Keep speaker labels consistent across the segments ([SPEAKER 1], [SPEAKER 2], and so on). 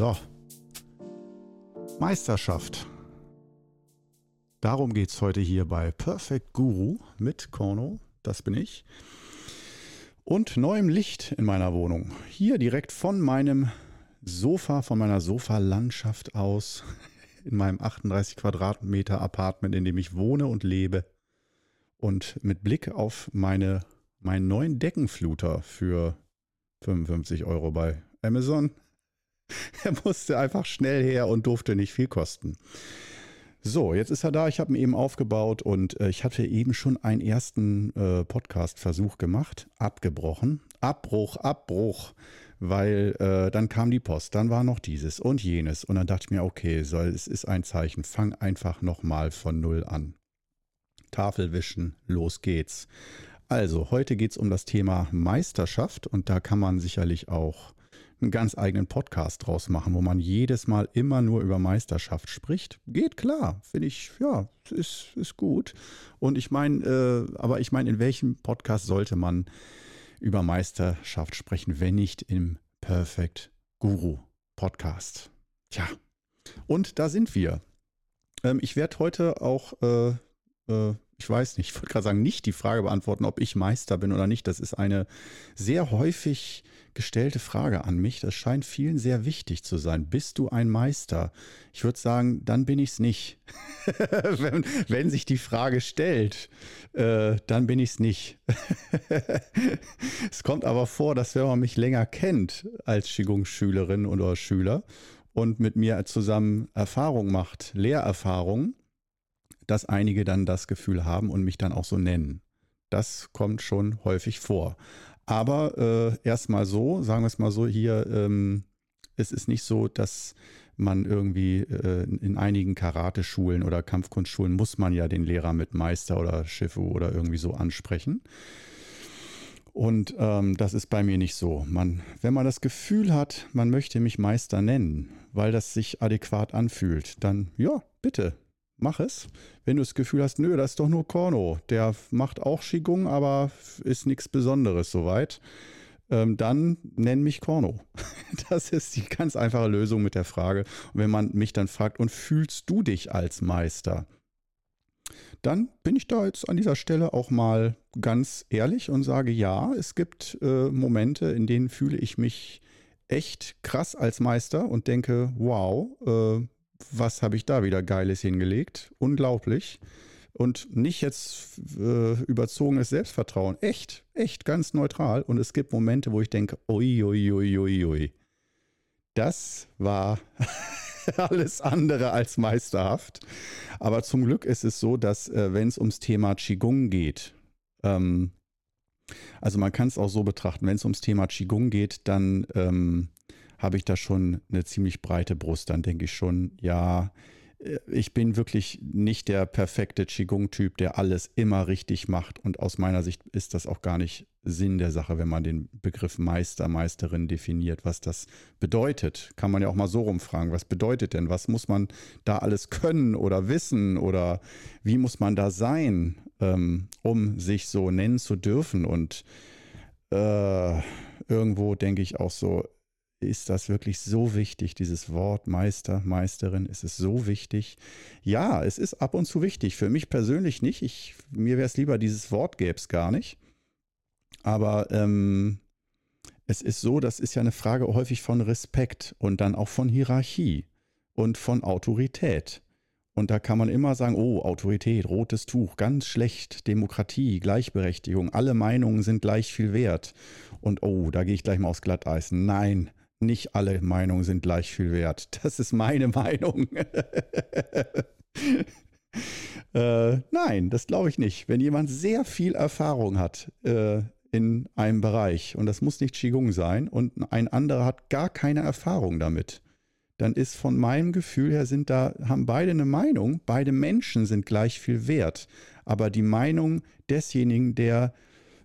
[SPEAKER 1] So. Meisterschaft. Darum geht es heute hier bei Perfect Guru mit Korno. Das bin ich. Und neuem Licht in meiner Wohnung. Hier direkt von meinem Sofa, von meiner Sofalandschaft aus. In meinem 38 Quadratmeter Apartment, in dem ich wohne und lebe. Und mit Blick auf meine, meinen neuen Deckenfluter für 55 Euro bei Amazon er musste einfach schnell her und durfte nicht viel kosten. So, jetzt ist er da. Ich habe ihn eben aufgebaut und äh, ich hatte eben schon einen ersten äh, Podcast-Versuch gemacht, abgebrochen. Abbruch, Abbruch, weil äh, dann kam die Post, dann war noch dieses und jenes und dann dachte ich mir, okay, so, es ist ein Zeichen, fang einfach nochmal von Null an. Tafel wischen, los geht's. Also, heute geht es um das Thema Meisterschaft und da kann man sicherlich auch einen ganz eigenen Podcast draus machen, wo man jedes Mal immer nur über Meisterschaft spricht. Geht klar, finde ich, ja, ist, ist gut. Und ich meine, äh, aber ich meine, in welchem Podcast sollte man über Meisterschaft sprechen, wenn nicht im Perfect Guru Podcast? Tja, und da sind wir. Ähm, ich werde heute auch, äh, äh, ich weiß nicht, ich wollte gerade sagen, nicht die Frage beantworten, ob ich Meister bin oder nicht. Das ist eine sehr häufig gestellte Frage an mich. Das scheint vielen sehr wichtig zu sein. Bist du ein Meister? Ich würde sagen, dann bin ich es nicht. wenn, wenn, sich die Frage stellt, äh, dann bin ich es nicht. es kommt aber vor, dass wenn man mich länger kennt als Qigong-Schülerin oder Schüler und mit mir zusammen Erfahrung macht, Lehrerfahrung, dass einige dann das Gefühl haben und mich dann auch so nennen. Das kommt schon häufig vor. Aber äh, erstmal so, sagen wir es mal so, hier, ähm, es ist nicht so, dass man irgendwie äh, in einigen Karate-Schulen oder Kampfkunstschulen muss man ja den Lehrer mit Meister oder Schiffe oder irgendwie so ansprechen. Und ähm, das ist bei mir nicht so. Man, wenn man das Gefühl hat, man möchte mich Meister nennen, weil das sich adäquat anfühlt, dann ja, bitte, mach es. Wenn du das Gefühl hast, nö, das ist doch nur Korno, der macht auch Qigong, aber ist nichts Besonderes soweit, ähm, dann nenn mich Korno. Das ist die ganz einfache Lösung mit der Frage. Und wenn man mich dann fragt, und fühlst du dich als Meister? Dann bin ich da jetzt an dieser Stelle auch mal ganz ehrlich und sage, ja, es gibt äh, Momente, in denen fühle ich mich echt krass als Meister und denke, wow, äh, was habe ich da wieder Geiles hingelegt? Unglaublich. Und nicht jetzt äh, überzogenes Selbstvertrauen. Echt, echt ganz neutral. Und es gibt Momente, wo ich denke, ui. Das war alles andere als meisterhaft. Aber zum Glück ist es so, dass äh, wenn es ums Thema Qigong geht, ähm, also man kann es auch so betrachten, wenn es ums Thema Qigong geht, dann ähm, habe ich da schon eine ziemlich breite Brust. Dann denke ich schon, ja, äh, ich bin wirklich nicht der perfekte Qigong-Typ, der alles immer richtig macht. Und aus meiner Sicht ist das auch gar nicht Sinn der Sache, wenn man den Begriff Meister, Meisterin definiert. Was das bedeutet, kann man ja auch mal so rumfragen. Was bedeutet denn? Was muss man da alles können oder wissen? Oder wie muss man da sein, ähm, um sich so nennen zu dürfen? Und äh, irgendwo denke ich auch so, ist das wirklich so wichtig, dieses Wort Meister, Meisterin? Ist es so wichtig? Ja, es ist ab und zu wichtig. Für mich persönlich nicht. Ich, mir wäre es lieber, dieses Wort gäbe es gar nicht. Aber ähm, es ist so, das ist ja eine Frage häufig von Respekt und dann auch von Hierarchie und von Autorität. Und da kann man immer sagen, oh, Autorität, rotes Tuch, ganz schlecht, Demokratie, Gleichberechtigung, alle Meinungen sind gleich viel wert. Und oh, da gehe ich gleich mal aufs Glatteis. Nein, nicht alle Meinungen sind gleich viel wert. Das ist meine Meinung. äh, nein, das glaube ich nicht. Wenn jemand sehr viel Erfahrung hat äh, in einem Bereich, und das muss nicht Qigong sein, und ein anderer hat gar keine Erfahrung damit, dann ist von meinem Gefühl her sind da, haben beide eine Meinung, beide Menschen sind gleich viel wert. Aber die Meinung desjenigen, der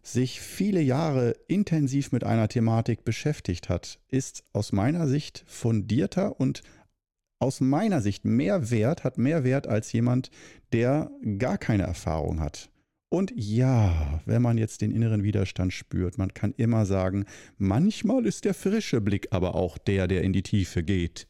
[SPEAKER 1] sich viele Jahre intensiv mit einer Thematik beschäftigt hat, ist aus meiner Sicht fundierter und aus meiner Sicht mehr wert, hat mehr Wert als jemand, der gar keine Erfahrung hat. Und ja, wenn man jetzt den inneren Widerstand spürt, man kann immer sagen, manchmal ist der frische Blick aber auch der, der in die Tiefe geht.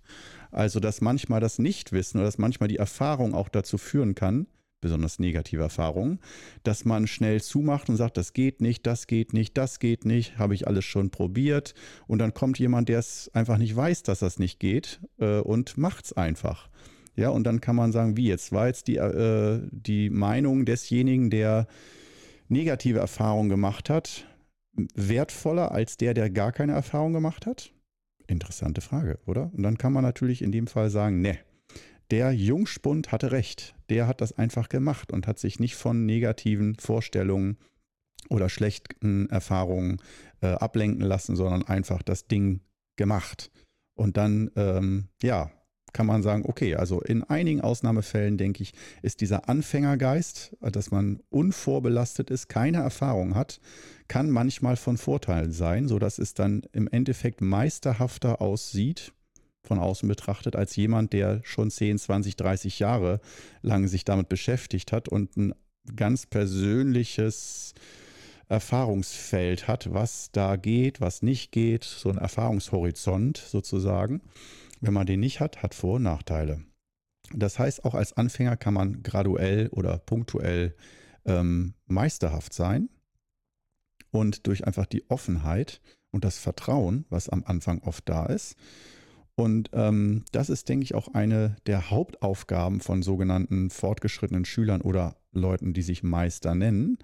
[SPEAKER 1] Also, dass manchmal das Nichtwissen oder dass manchmal die Erfahrung auch dazu führen kann, besonders negative Erfahrungen, dass man schnell zumacht und sagt, das geht nicht, das geht nicht, das geht nicht, habe ich alles schon probiert. Und dann kommt jemand, der es einfach nicht weiß, dass das nicht geht äh, und macht es einfach. Ja, und dann kann man sagen, wie jetzt war jetzt die, äh, die Meinung desjenigen, der negative Erfahrungen gemacht hat, wertvoller als der, der gar keine Erfahrung gemacht hat? Interessante Frage, oder? Und dann kann man natürlich in dem Fall sagen, ne, der Jungspund hatte recht. Der hat das einfach gemacht und hat sich nicht von negativen Vorstellungen oder schlechten Erfahrungen äh, ablenken lassen, sondern einfach das Ding gemacht. Und dann, ähm, ja, kann man sagen, okay, also in einigen Ausnahmefällen, denke ich, ist dieser Anfängergeist, dass man unvorbelastet ist, keine Erfahrung hat, kann manchmal von Vorteil sein, sodass es dann im Endeffekt meisterhafter aussieht, von außen betrachtet, als jemand, der schon 10, 20, 30 Jahre lang sich damit beschäftigt hat und ein ganz persönliches Erfahrungsfeld hat, was da geht, was nicht geht, so ein Erfahrungshorizont sozusagen. Wenn man den nicht hat, hat Vor- und Nachteile. Das heißt, auch als Anfänger kann man graduell oder punktuell ähm, meisterhaft sein und durch einfach die Offenheit und das Vertrauen, was am Anfang oft da ist, und ähm, das ist, denke ich, auch eine der Hauptaufgaben von sogenannten fortgeschrittenen Schülern oder Leuten, die sich Meister nennen,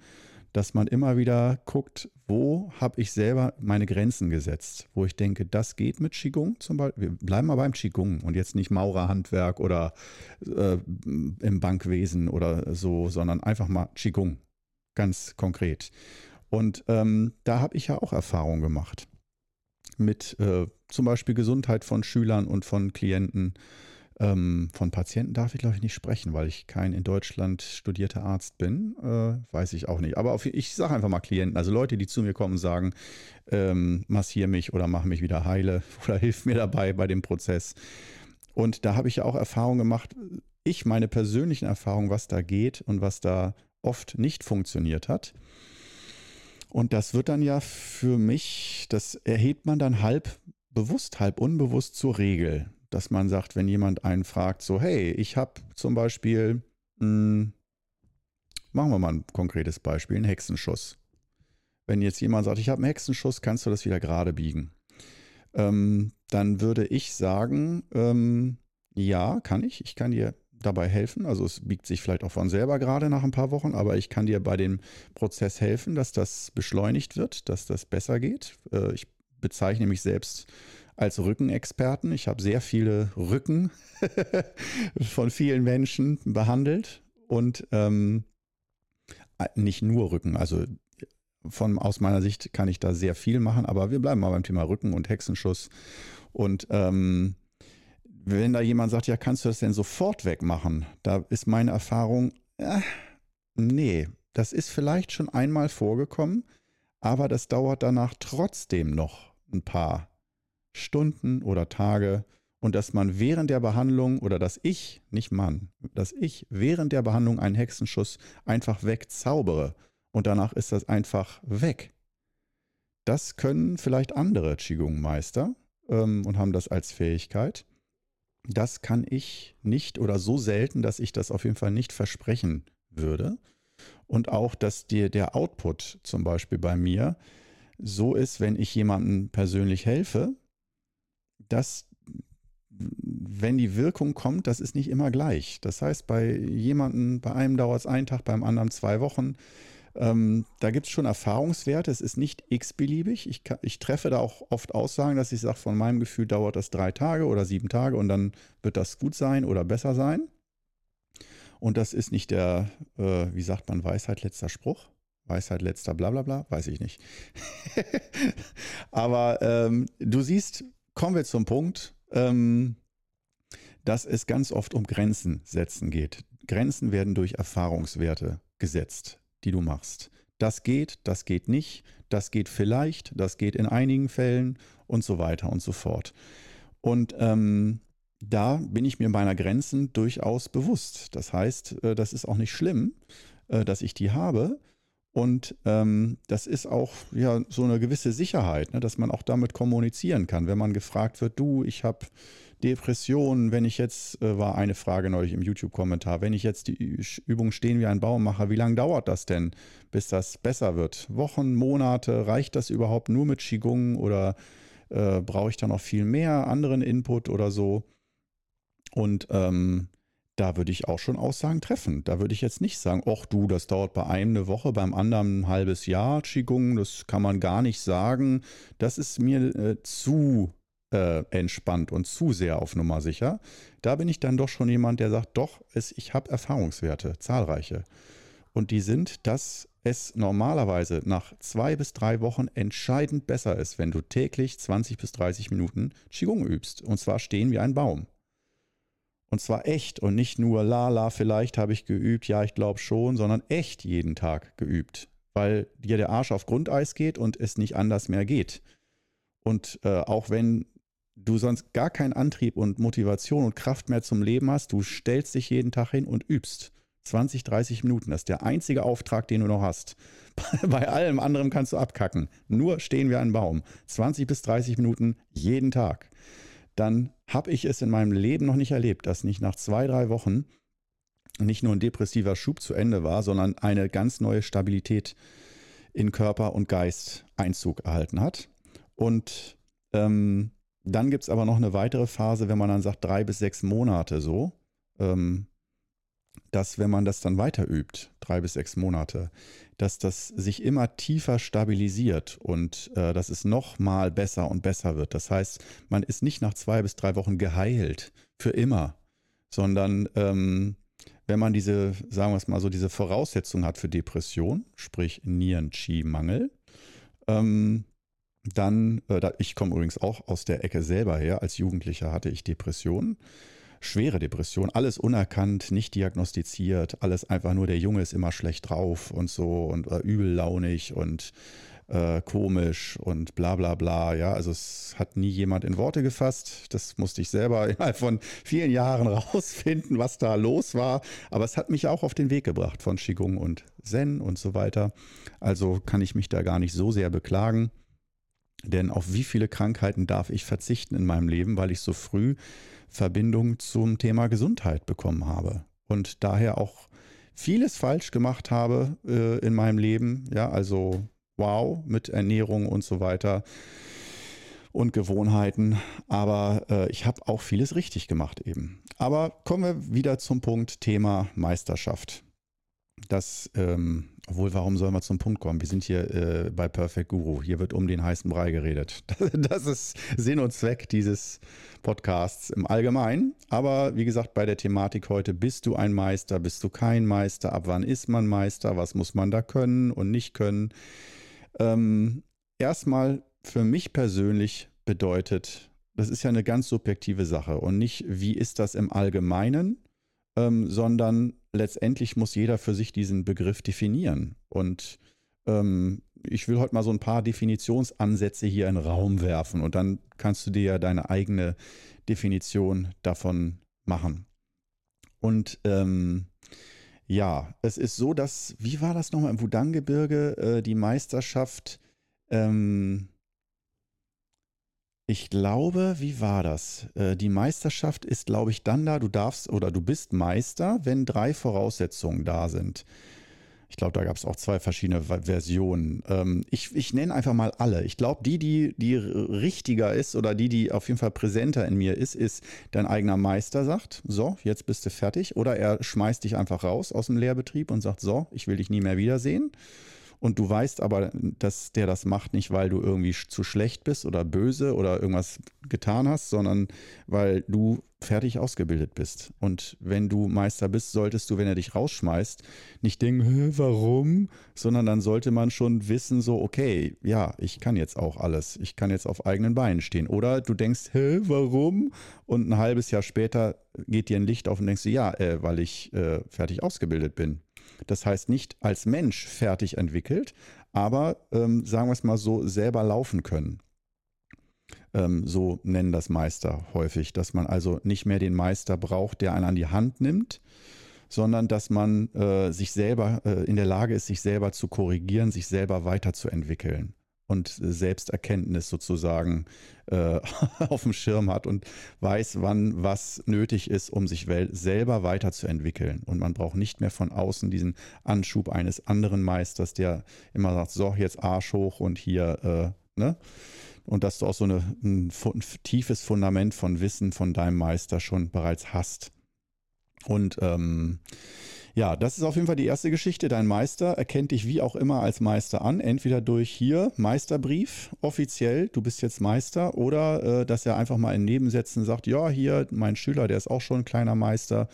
[SPEAKER 1] dass man immer wieder guckt, wo habe ich selber meine Grenzen gesetzt, wo ich denke, das geht mit Qigong zum Beispiel. Wir bleiben mal beim Qigong und jetzt nicht Maurerhandwerk oder äh, im Bankwesen oder so, sondern einfach mal Qigong, ganz konkret. Und ähm, da habe ich ja auch Erfahrung gemacht mit äh, zum Beispiel Gesundheit von Schülern und von Klienten. Ähm, von Patienten darf ich, glaube ich, nicht sprechen, weil ich kein in Deutschland studierter Arzt bin. Äh, weiß ich auch nicht. Aber auf, ich sage einfach mal Klienten, also Leute, die zu mir kommen und sagen, ähm, massiere mich oder mach mich wieder heile oder hilf mir dabei bei dem Prozess. Und da habe ich ja auch Erfahrungen gemacht, ich meine persönlichen Erfahrungen, was da geht und was da oft nicht funktioniert hat. Und das wird dann ja für mich, das erhebt man dann halb bewusst, halb unbewusst zur Regel, dass man sagt, wenn jemand einen fragt, so, hey, ich habe zum Beispiel, mh, hm, machen wir mal ein konkretes Beispiel, einen Hexenschuss. Wenn jetzt jemand sagt, ich habe einen Hexenschuss, kannst du das wieder gerade biegen? Ähm, dann würde ich sagen, ähm, ja, kann ich. Ich kann dir dabei helfen. Also es biegt sich vielleicht auch von selber gerade nach ein paar Wochen, aber ich kann dir bei dem Prozess helfen, dass das beschleunigt wird, dass das besser geht. Äh, ich bezeichne mich selbst als Rückenexperten. Ich habe sehr viele Rücken von vielen Menschen behandelt und ähm, äh, nicht nur Rücken. Also von, aus meiner Sicht kann ich da sehr viel machen, aber wir bleiben mal beim Thema Rücken und Hexenschuss. Und ähm, wenn da jemand sagt, ja, kannst du das denn sofort wegmachen? Da ist meine Erfahrung, äh, nee, das ist vielleicht schon einmal vorgekommen, aber das dauert danach trotzdem noch ein paar Stunden oder Tage und dass man während der Behandlung oder dass ich, nicht Mann, dass ich während der Behandlung einen Hexenschuss einfach wegzaubere und danach ist das einfach weg. Das können vielleicht andere Qigong-Meister ähm, und haben das als Fähigkeit. Das kann ich nicht oder so selten, dass ich das auf jeden Fall nicht versprechen würde. Und auch, dass dir der Output zum Beispiel bei mir so ist, wenn ich jemandem persönlich helfe, dass wenn die Wirkung kommt, das ist nicht immer gleich. Das heißt, bei jemandem, bei einem dauert es einen Tag, beim anderen zwei Wochen. Ähm, da gibt es schon Erfahrungswerte. Es ist nicht x-beliebig. Ich, ich, treffe da auch oft Aussagen, dass ich sage, von meinem Gefühl dauert das drei Tage oder sieben Tage und dann wird das gut sein oder besser sein. Und das ist nicht der, äh, wie sagt man, Weisheit letzter Spruch. Weisheit letzter bla bla bla, weiß ich nicht. Aber ähm, du siehst, kommen wir zum Punkt, ähm, dass es ganz oft um Grenzen setzen geht. Grenzen werden durch Erfahrungswerte gesetzt die du machst. Das geht, das geht nicht, das geht vielleicht, das geht in einigen Fällen und so weiter und so fort. Und ähm, da bin ich mir meiner Grenzen durchaus bewusst. Das heißt, äh, das ist auch nicht schlimm, äh, dass ich die habe. Und ähm, das ist auch ja so eine gewisse Sicherheit, ne, dass man auch damit kommunizieren kann. Wenn man gefragt wird, du, ich habe Depressionen, wenn ich jetzt, äh, war eine Frage neulich im YouTube-Kommentar, wenn ich jetzt die Übung stehen wie ein Baum mache, wie lange dauert das denn, bis das besser wird? Wochen, Monate, reicht das überhaupt nur mit Qigong oder äh, brauche ich da noch viel mehr anderen Input oder so? Und ähm, da würde ich auch schon Aussagen treffen. Da würde ich jetzt nicht sagen, ach du, das dauert bei einem eine Woche, beim anderen ein halbes Jahr Qigong, das kann man gar nicht sagen. Das ist mir äh, zu äh, entspannt und zu sehr auf Nummer sicher. Da bin ich dann doch schon jemand, der sagt, doch, es, ich habe Erfahrungswerte, zahlreiche. Und die sind, dass es normalerweise nach zwei bis drei Wochen entscheidend besser ist, wenn du täglich 20 bis 30 Minuten Qigong übst. Und zwar stehen wie ein Baum. Und zwar echt und nicht nur la la, vielleicht habe ich geübt, ja, ich glaube schon, sondern echt jeden Tag geübt, weil dir der Arsch auf Grundeis geht und es nicht anders mehr geht. Und äh, auch wenn du sonst gar keinen Antrieb und Motivation und Kraft mehr zum Leben hast, du stellst dich jeden Tag hin und übst. 20, 30 Minuten, das ist der einzige Auftrag, den du noch hast. Bei allem anderen kannst du abkacken. Nur stehen wir ein Baum. 20 bis 30 Minuten jeden Tag dann habe ich es in meinem Leben noch nicht erlebt, dass nicht nach zwei, drei Wochen nicht nur ein depressiver Schub zu Ende war, sondern eine ganz neue Stabilität in Körper und Geist Einzug erhalten hat. Und ähm, dann gibt es aber noch eine weitere Phase, wenn man dann sagt, drei bis sechs Monate so. Ähm, dass wenn man das dann weiter übt, drei bis sechs Monate, dass das sich immer tiefer stabilisiert und äh, dass es noch mal besser und besser wird. Das heißt, man ist nicht nach zwei bis drei Wochen geheilt für immer, sondern ähm, wenn man diese, sagen wir es mal so, diese Voraussetzung hat für Depression, sprich Nieren-Chi-Mangel, ähm, dann, äh, ich komme übrigens auch aus der Ecke selber her, als Jugendlicher hatte ich Depressionen schwere Depression, alles unerkannt, nicht diagnostiziert, alles einfach nur, der Junge ist immer schlecht drauf und so und äh, übellaunig und äh, komisch und bla bla bla. Ja, also es hat nie jemand in Worte gefasst. Das musste ich selber innerhalb von vielen Jahren rausfinden, was da los war. Aber es hat mich auch auf den Weg gebracht von Qigong und Zen und so weiter. Also kann ich mich da gar nicht so sehr beklagen. Denn auf wie viele Krankheiten darf ich verzichten in meinem Leben, weil ich so früh Verbindung zum Thema Gesundheit bekommen habe und daher auch vieles falsch gemacht habe äh, in meinem Leben. Ja, also wow, mit Ernährung und so weiter und Gewohnheiten. Aber äh, ich habe auch vieles richtig gemacht eben. Aber kommen wir wieder zum Punkt Thema Meisterschaft. Das ähm, obwohl, warum sollen wir zum Punkt kommen? Wir sind hier äh, bei Perfect Guru. Hier wird um den heißen Brei geredet. Das ist Sinn und Zweck dieses Podcasts im Allgemeinen. Aber wie gesagt, bei der Thematik heute, bist du ein Meister, bist du kein Meister? Ab wann ist man Meister? Was muss man da können und nicht können? Ähm, erstmal für mich persönlich bedeutet, das ist ja eine ganz subjektive Sache und nicht, wie ist das im Allgemeinen, ähm, sondern letztendlich muss jeder für sich diesen Begriff definieren. Und ähm, ich will heute mal so ein paar Definitionsansätze hier in den Raum werfen und dann kannst du dir ja deine eigene Definition davon machen. Und ähm, ja, es ist so, dass, wie war das nochmal im Wudang-Gebirge, äh, die Meisterschaft ähm, ich glaube, wie war das? Äh, die Meisterschaft ist, glaube ich, dann da, du darfst oder du bist Meister, wenn drei Voraussetzungen da sind. Ich glaube, da gab es auch zwei verschiedene Versionen. Ähm, ich, ich nenne einfach mal alle. Ich glaube, die, die, die richtiger ist oder die, die auf jeden Fall präsenter in mir ist, ist, dein eigener Meister sagt, so, jetzt bist du fertig. Oder er schmeißt dich einfach raus aus dem Lehrbetrieb und sagt, so, ich will dich nie mehr wiedersehen und du weißt aber, dass der das macht nicht, weil du irgendwie zu schlecht bist oder böse oder irgendwas getan hast, sondern weil du fertig ausgebildet bist. Und wenn du Meister bist, solltest du, wenn er dich rausschmeißt, nicht denken, warum, sondern dann sollte man schon wissen, so, okay, ja, ich kann jetzt auch alles. Ich kann jetzt auf eigenen Beinen stehen. Oder du denkst, hä, warum? Und ein halbes Jahr später geht dir ein Licht auf und denkst du, ja, äh, weil ich äh, fertig ausgebildet bin. Das heißt nicht als Mensch fertig entwickelt, aber ähm, sagen wir es mal so, selber laufen können. Ähm, so nennen das Meister häufig, dass man also nicht mehr den Meister braucht, der einen an die Hand nimmt, sondern dass man äh, sich selber äh, in der Lage ist, sich selber zu korrigieren, sich selber weiterzuentwickeln und Selbsterkenntnis sozusagen äh, auf dem Schirm hat und weiß, wann was nötig ist, um sich selber weiterzuentwickeln. Und man braucht nicht mehr von außen diesen Anschub eines anderen Meisters, der immer sagt, so, jetzt Arsch hoch und hier, äh, ne? Und dass du auch so eine, ein, ein tiefes Fundament von Wissen von deinem Meister schon bereits hast. Und ähm, ja, das ist auf jeden Fall die erste Geschichte. Dein Meister erkennt dich wie auch immer als Meister an. Entweder durch hier Meisterbrief offiziell, du bist jetzt Meister, oder äh, dass er einfach mal in Nebensätzen sagt, ja, hier mein Schüler, der ist auch schon ein kleiner Meister.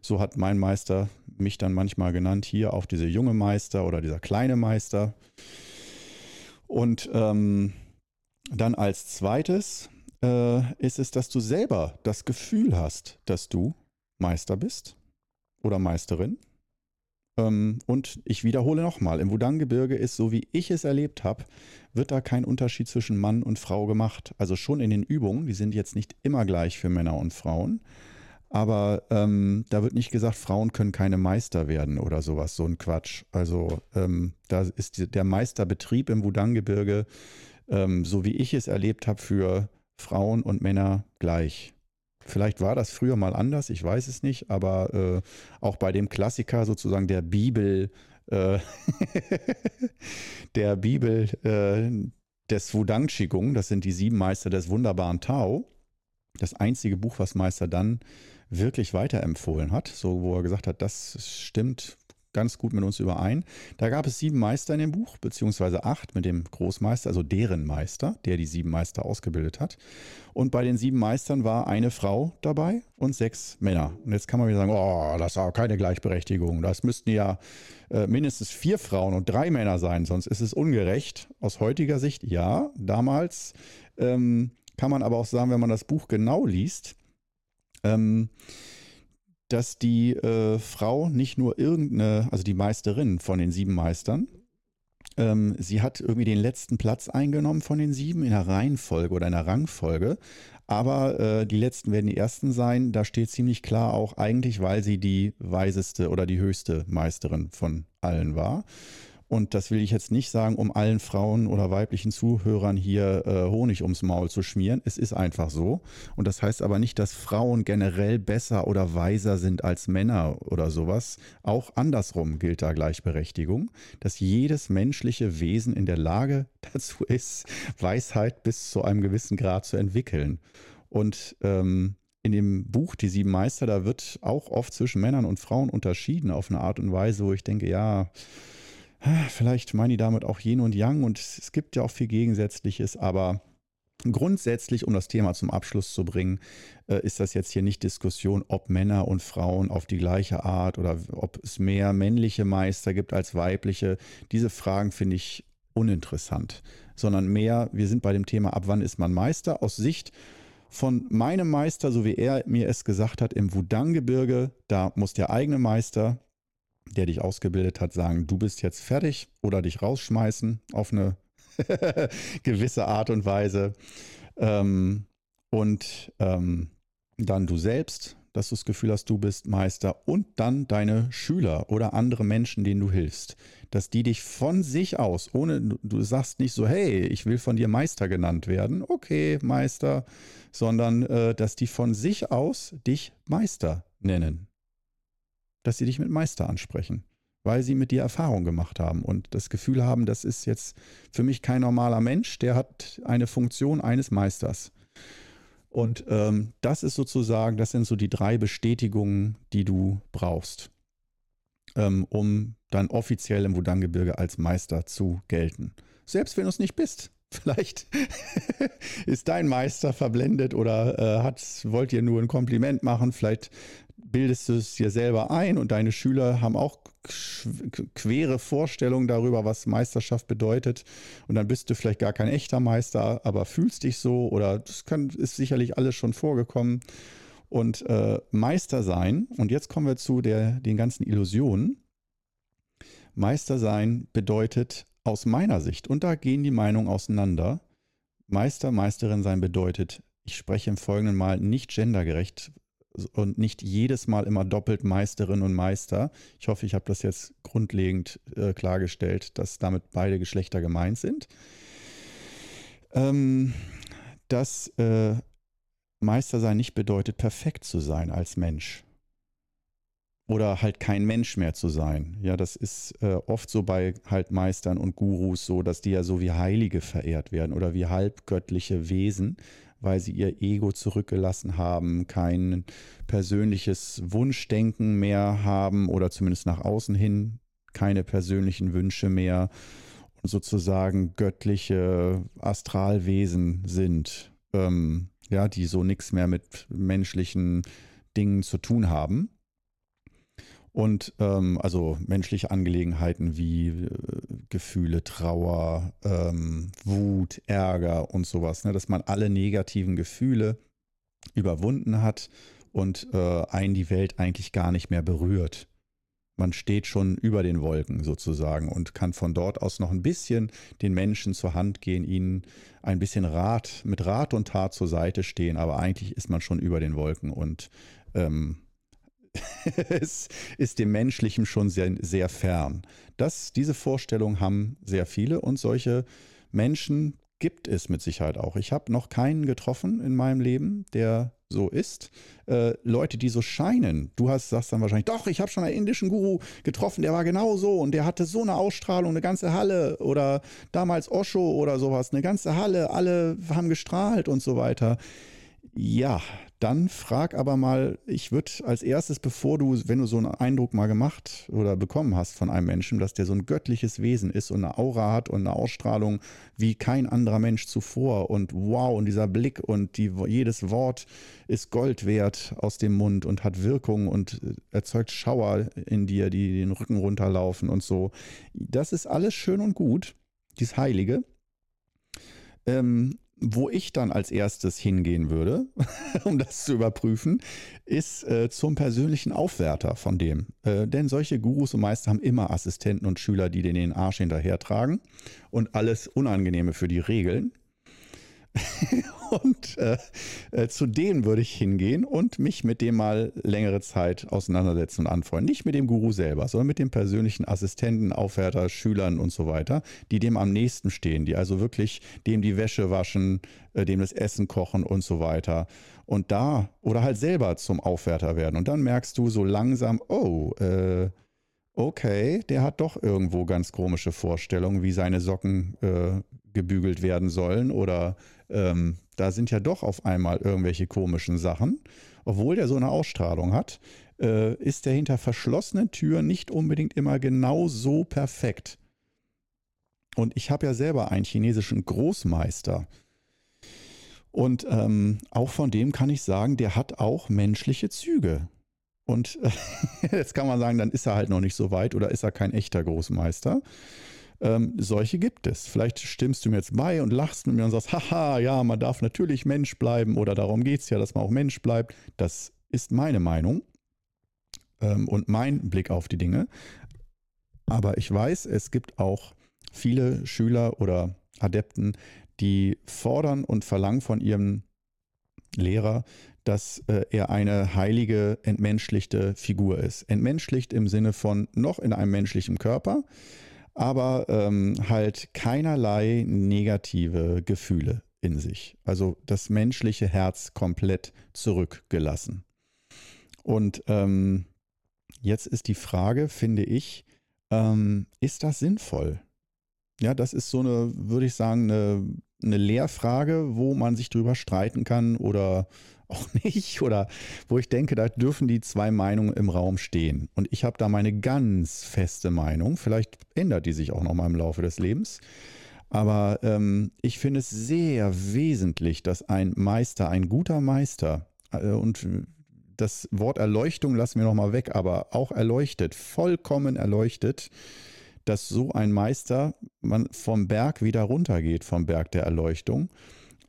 [SPEAKER 1] So hat mein Meister mich dann manchmal genannt. Hier auch diese junge Meister oder dieser kleine Meister. Und ähm, dann als zweites äh, ist es, dass du selber das Gefühl hast, dass du Meister bist oder Meisterin. Ähm, und ich wiederhole nochmal, im Wudang-Gebirge ist, so wie ich es erlebt habe, wird da kein Unterschied zwischen Mann und Frau gemacht. Also schon in den Übungen, die sind jetzt nicht immer gleich für Männer und Frauen. Aber ähm, da wird nicht gesagt, Frauen können keine Meister werden oder sowas, so ein Quatsch. Also ähm, da ist der Meisterbetrieb im Wudang-Gebirge, ähm, so wie ich es erlebt habe, für Frauen und Männer gleich. Vielleicht war das früher mal anders, ich weiß es nicht, aber äh, auch bei dem Klassiker sozusagen der Bibel, äh, der Bibel äh, des Wudang Qigong, das sind die sieben Meister des wunderbaren Tao, das einzige Buch, was Meister dann wirklich weiterempfohlen hat, so wo er gesagt hat, das stimmt ganz gut mit uns überein. Da gab es sieben Meister in dem Buch, beziehungsweise acht mit dem Großmeister, also deren Meister, der die sieben Meister ausgebildet hat. Und bei den sieben Meistern war eine Frau dabei und sechs Männer. Und jetzt kann man wieder sagen, oh, das ist auch keine Gleichberechtigung. Das müssten ja äh, mindestens vier Frauen und drei Männer sein, sonst ist es ungerecht. Aus heutiger Sicht ja, damals ähm, kann man aber auch sagen, wenn man das Buch genau liest, ähm, dass die äh, Frau nicht nur irgendeine, also die Meisterin von den sieben Meistern, ähm, sie hat irgendwie den letzten Platz eingenommen von den sieben in der Reihenfolge oder in der Rangfolge. Aber äh, die letzten werden die ersten sein. Da steht ziemlich klar auch eigentlich, weil sie die weiseste oder die höchste Meisterin von allen war. Und das will ich jetzt nicht sagen, um allen Frauen oder weiblichen Zuhörern hier äh, Honig ums Maul zu schmieren. Es ist einfach so. Und das heißt aber nicht, dass Frauen generell besser oder weiser sind als Männer oder sowas. Auch andersrum gilt da Gleichberechtigung, dass jedes menschliche Wesen in der Lage dazu ist, Weisheit bis zu einem gewissen Grad zu entwickeln. Und ähm, in dem Buch Die Sieben Meister, da wird auch oft zwischen Männern und Frauen unterschieden auf eine Art und Weise, wo ich denke, ja, Vielleicht meinen die damit auch Yin und Yang und es gibt ja auch viel Gegensätzliches, aber grundsätzlich, um das Thema zum Abschluss zu bringen, äh, ist das jetzt hier nicht Diskussion, ob Männer und Frauen auf die gleiche Art oder ob es mehr männliche Meister gibt als weibliche. Diese Fragen finde ich uninteressant, sondern mehr, wir sind bei dem Thema, ab wann ist man Meister aus Sicht von meinem Meister, so wie er mir es gesagt hat, im Wudang-Gebirge, da muss der eigene Meister der dich ausgebildet hat, sagen, du bist jetzt fertig oder dich rausschmeißen auf eine gewisse Art und Weise. Ähm, und ähm, dann du selbst, dass du das Gefühl hast, du bist Meister und dann deine Schüler oder andere Menschen, denen du hilfst, dass die dich von sich aus, ohne du sagst nicht so, hey, ich will von dir Meister genannt werden, okay, Meister, sondern äh, dass die von sich aus dich Meister nennen dass sie dich mit Meister ansprechen, weil sie mit dir Erfahrung gemacht haben und das Gefühl haben, das ist jetzt für mich kein normaler Mensch, der hat eine Funktion eines Meisters. Und ähm, das ist sozusagen, das sind so die drei Bestätigungen, die du brauchst, ähm, um dann offiziell im Wudang-Gebirge als Meister zu gelten. Selbst wenn du es nicht bist. Vielleicht ist dein Meister verblendet oder äh, hat, wollt ihr nur ein Kompliment machen. Vielleicht bildest du es dir selber ein und deine Schüler haben auch quere Vorstellungen darüber, was Meisterschaft bedeutet. Und dann bist du vielleicht gar kein echter Meister, aber fühlst dich so oder das kann, ist sicherlich alles schon vorgekommen. Und äh, Meister sein, und jetzt kommen wir zu der, den ganzen Illusionen. Meister sein bedeutet aus meiner Sicht, und da gehen die Meinungen auseinander, Meister, Meisterin sein bedeutet, ich spreche im Folgenden mal nicht gendergerecht und nicht jedes Mal immer doppelt Meisterin und Meister. Ich hoffe, ich habe das jetzt grundlegend äh, klargestellt, dass damit beide Geschlechter gemeint sind. Ähm, dass äh, Meister sein nicht bedeutet, perfekt zu sein als Mensch oder halt kein Mensch mehr zu sein. Ja, das ist äh, oft so bei halt Meistern und Gurus so, dass die ja so wie Heilige verehrt werden oder wie halbgöttliche Wesen, weil sie ihr Ego zurückgelassen haben, kein persönliches Wunschdenken mehr haben oder zumindest nach außen hin keine persönlichen Wünsche mehr und sozusagen göttliche Astralwesen sind, ähm, ja, die so nichts mehr mit menschlichen Dingen zu tun haben. Und ähm, also menschliche Angelegenheiten wie äh, Gefühle, Trauer, ähm, Wut, Ärger und sowas, ne? dass man alle negativen Gefühle überwunden hat und äh, einen die Welt eigentlich gar nicht mehr berührt. Man steht schon über den Wolken sozusagen und kann von dort aus noch ein bisschen den Menschen zur Hand gehen, ihnen ein bisschen Rat, mit Rat und Tat zur Seite stehen, aber eigentlich ist man schon über den Wolken und ähm, es ist dem Menschlichen schon sehr, sehr fern. Das, diese Vorstellung haben sehr viele und solche Menschen gibt es mit Sicherheit auch. Ich habe noch keinen getroffen in meinem Leben, der so ist. Äh, Leute, die so scheinen. Du hast, sagst dann wahrscheinlich, doch, ich habe schon einen indischen Guru getroffen, der war genau so und der hatte so eine Ausstrahlung, eine ganze Halle oder damals Osho oder sowas, eine ganze Halle, alle haben gestrahlt und so weiter. Ja, dann frag aber mal, ich würde als erstes, bevor du, wenn du so einen Eindruck mal gemacht oder bekommen hast von einem Menschen, dass der so ein göttliches Wesen ist und eine Aura hat und eine Ausstrahlung wie kein anderer Mensch zuvor und wow, und dieser Blick und die, jedes Wort ist Gold wert aus dem Mund und hat Wirkung und äh, erzeugt Schauer in dir, die den Rücken runterlaufen und so. Das ist alles schön und gut, dies Heilige. Ähm, wo ich dann als erstes hingehen würde, um das zu überprüfen, ist äh, zum persönlichen Aufwärter von dem. Äh, denn solche Gurus und Meister haben immer Assistenten und Schüler, die den Arsch hinterhertragen und alles Unangenehme für die regeln. und äh, äh, zu denen würde ich hingehen und mich mit dem mal längere Zeit auseinandersetzen und anfreunden. Nicht mit dem Guru selber, sondern mit dem persönlichen Assistenten, Aufwärter, Schülern und so weiter, die dem am nächsten stehen, die also wirklich dem die Wäsche waschen, äh, dem das Essen kochen und so weiter. Und da oder halt selber zum Aufwärter werden. Und dann merkst du so langsam, oh, äh, okay, der hat doch irgendwo ganz komische Vorstellungen, wie seine Socken äh, gebügelt werden sollen oder ähm, da sind ja doch auf einmal irgendwelche komischen Sachen. Obwohl der so eine Ausstrahlung hat, äh, ist der hinter verschlossenen Türen nicht unbedingt immer genau so perfekt. Und ich habe ja selber einen chinesischen Großmeister. Und ähm, auch von dem kann ich sagen, der hat auch menschliche Züge. Und äh, jetzt kann man sagen, dann ist er halt noch nicht so weit oder ist er kein echter Großmeister. Ähm, solche gibt es. Vielleicht stimmst du mir jetzt bei und lachst mit mir und sagst, haha, ja, man darf natürlich Mensch bleiben oder darum geht es ja, dass man auch Mensch bleibt. Das ist meine Meinung ähm, und mein Blick auf die Dinge. Aber ich weiß, es gibt auch viele Schüler oder Adepten, die fordern und verlangen von ihrem Lehrer, dass äh, er eine heilige, entmenschlichte Figur ist. Entmenschlicht im Sinne von noch in einem menschlichen Körper, aber ähm, halt keinerlei negative Gefühle in sich. Also das menschliche Herz komplett zurückgelassen. Und ähm, jetzt ist die Frage, finde ich, ähm, ist das sinnvoll? Ja, das ist so eine, würde ich sagen, eine, eine Lehrfrage, wo man sich drüber streiten kann oder auch nicht oder wo ich denke, da dürfen die zwei Meinungen im Raum stehen. Und ich habe da meine ganz feste Meinung. Vielleicht ändert die sich auch noch mal im Laufe des Lebens. Aber ähm, ich finde es sehr wesentlich, dass ein Meister, ein guter Meister, äh, und das Wort Erleuchtung lassen wir noch mal weg, aber auch erleuchtet, vollkommen erleuchtet, dass so ein Meister man vom Berg wieder runtergeht, vom Berg der Erleuchtung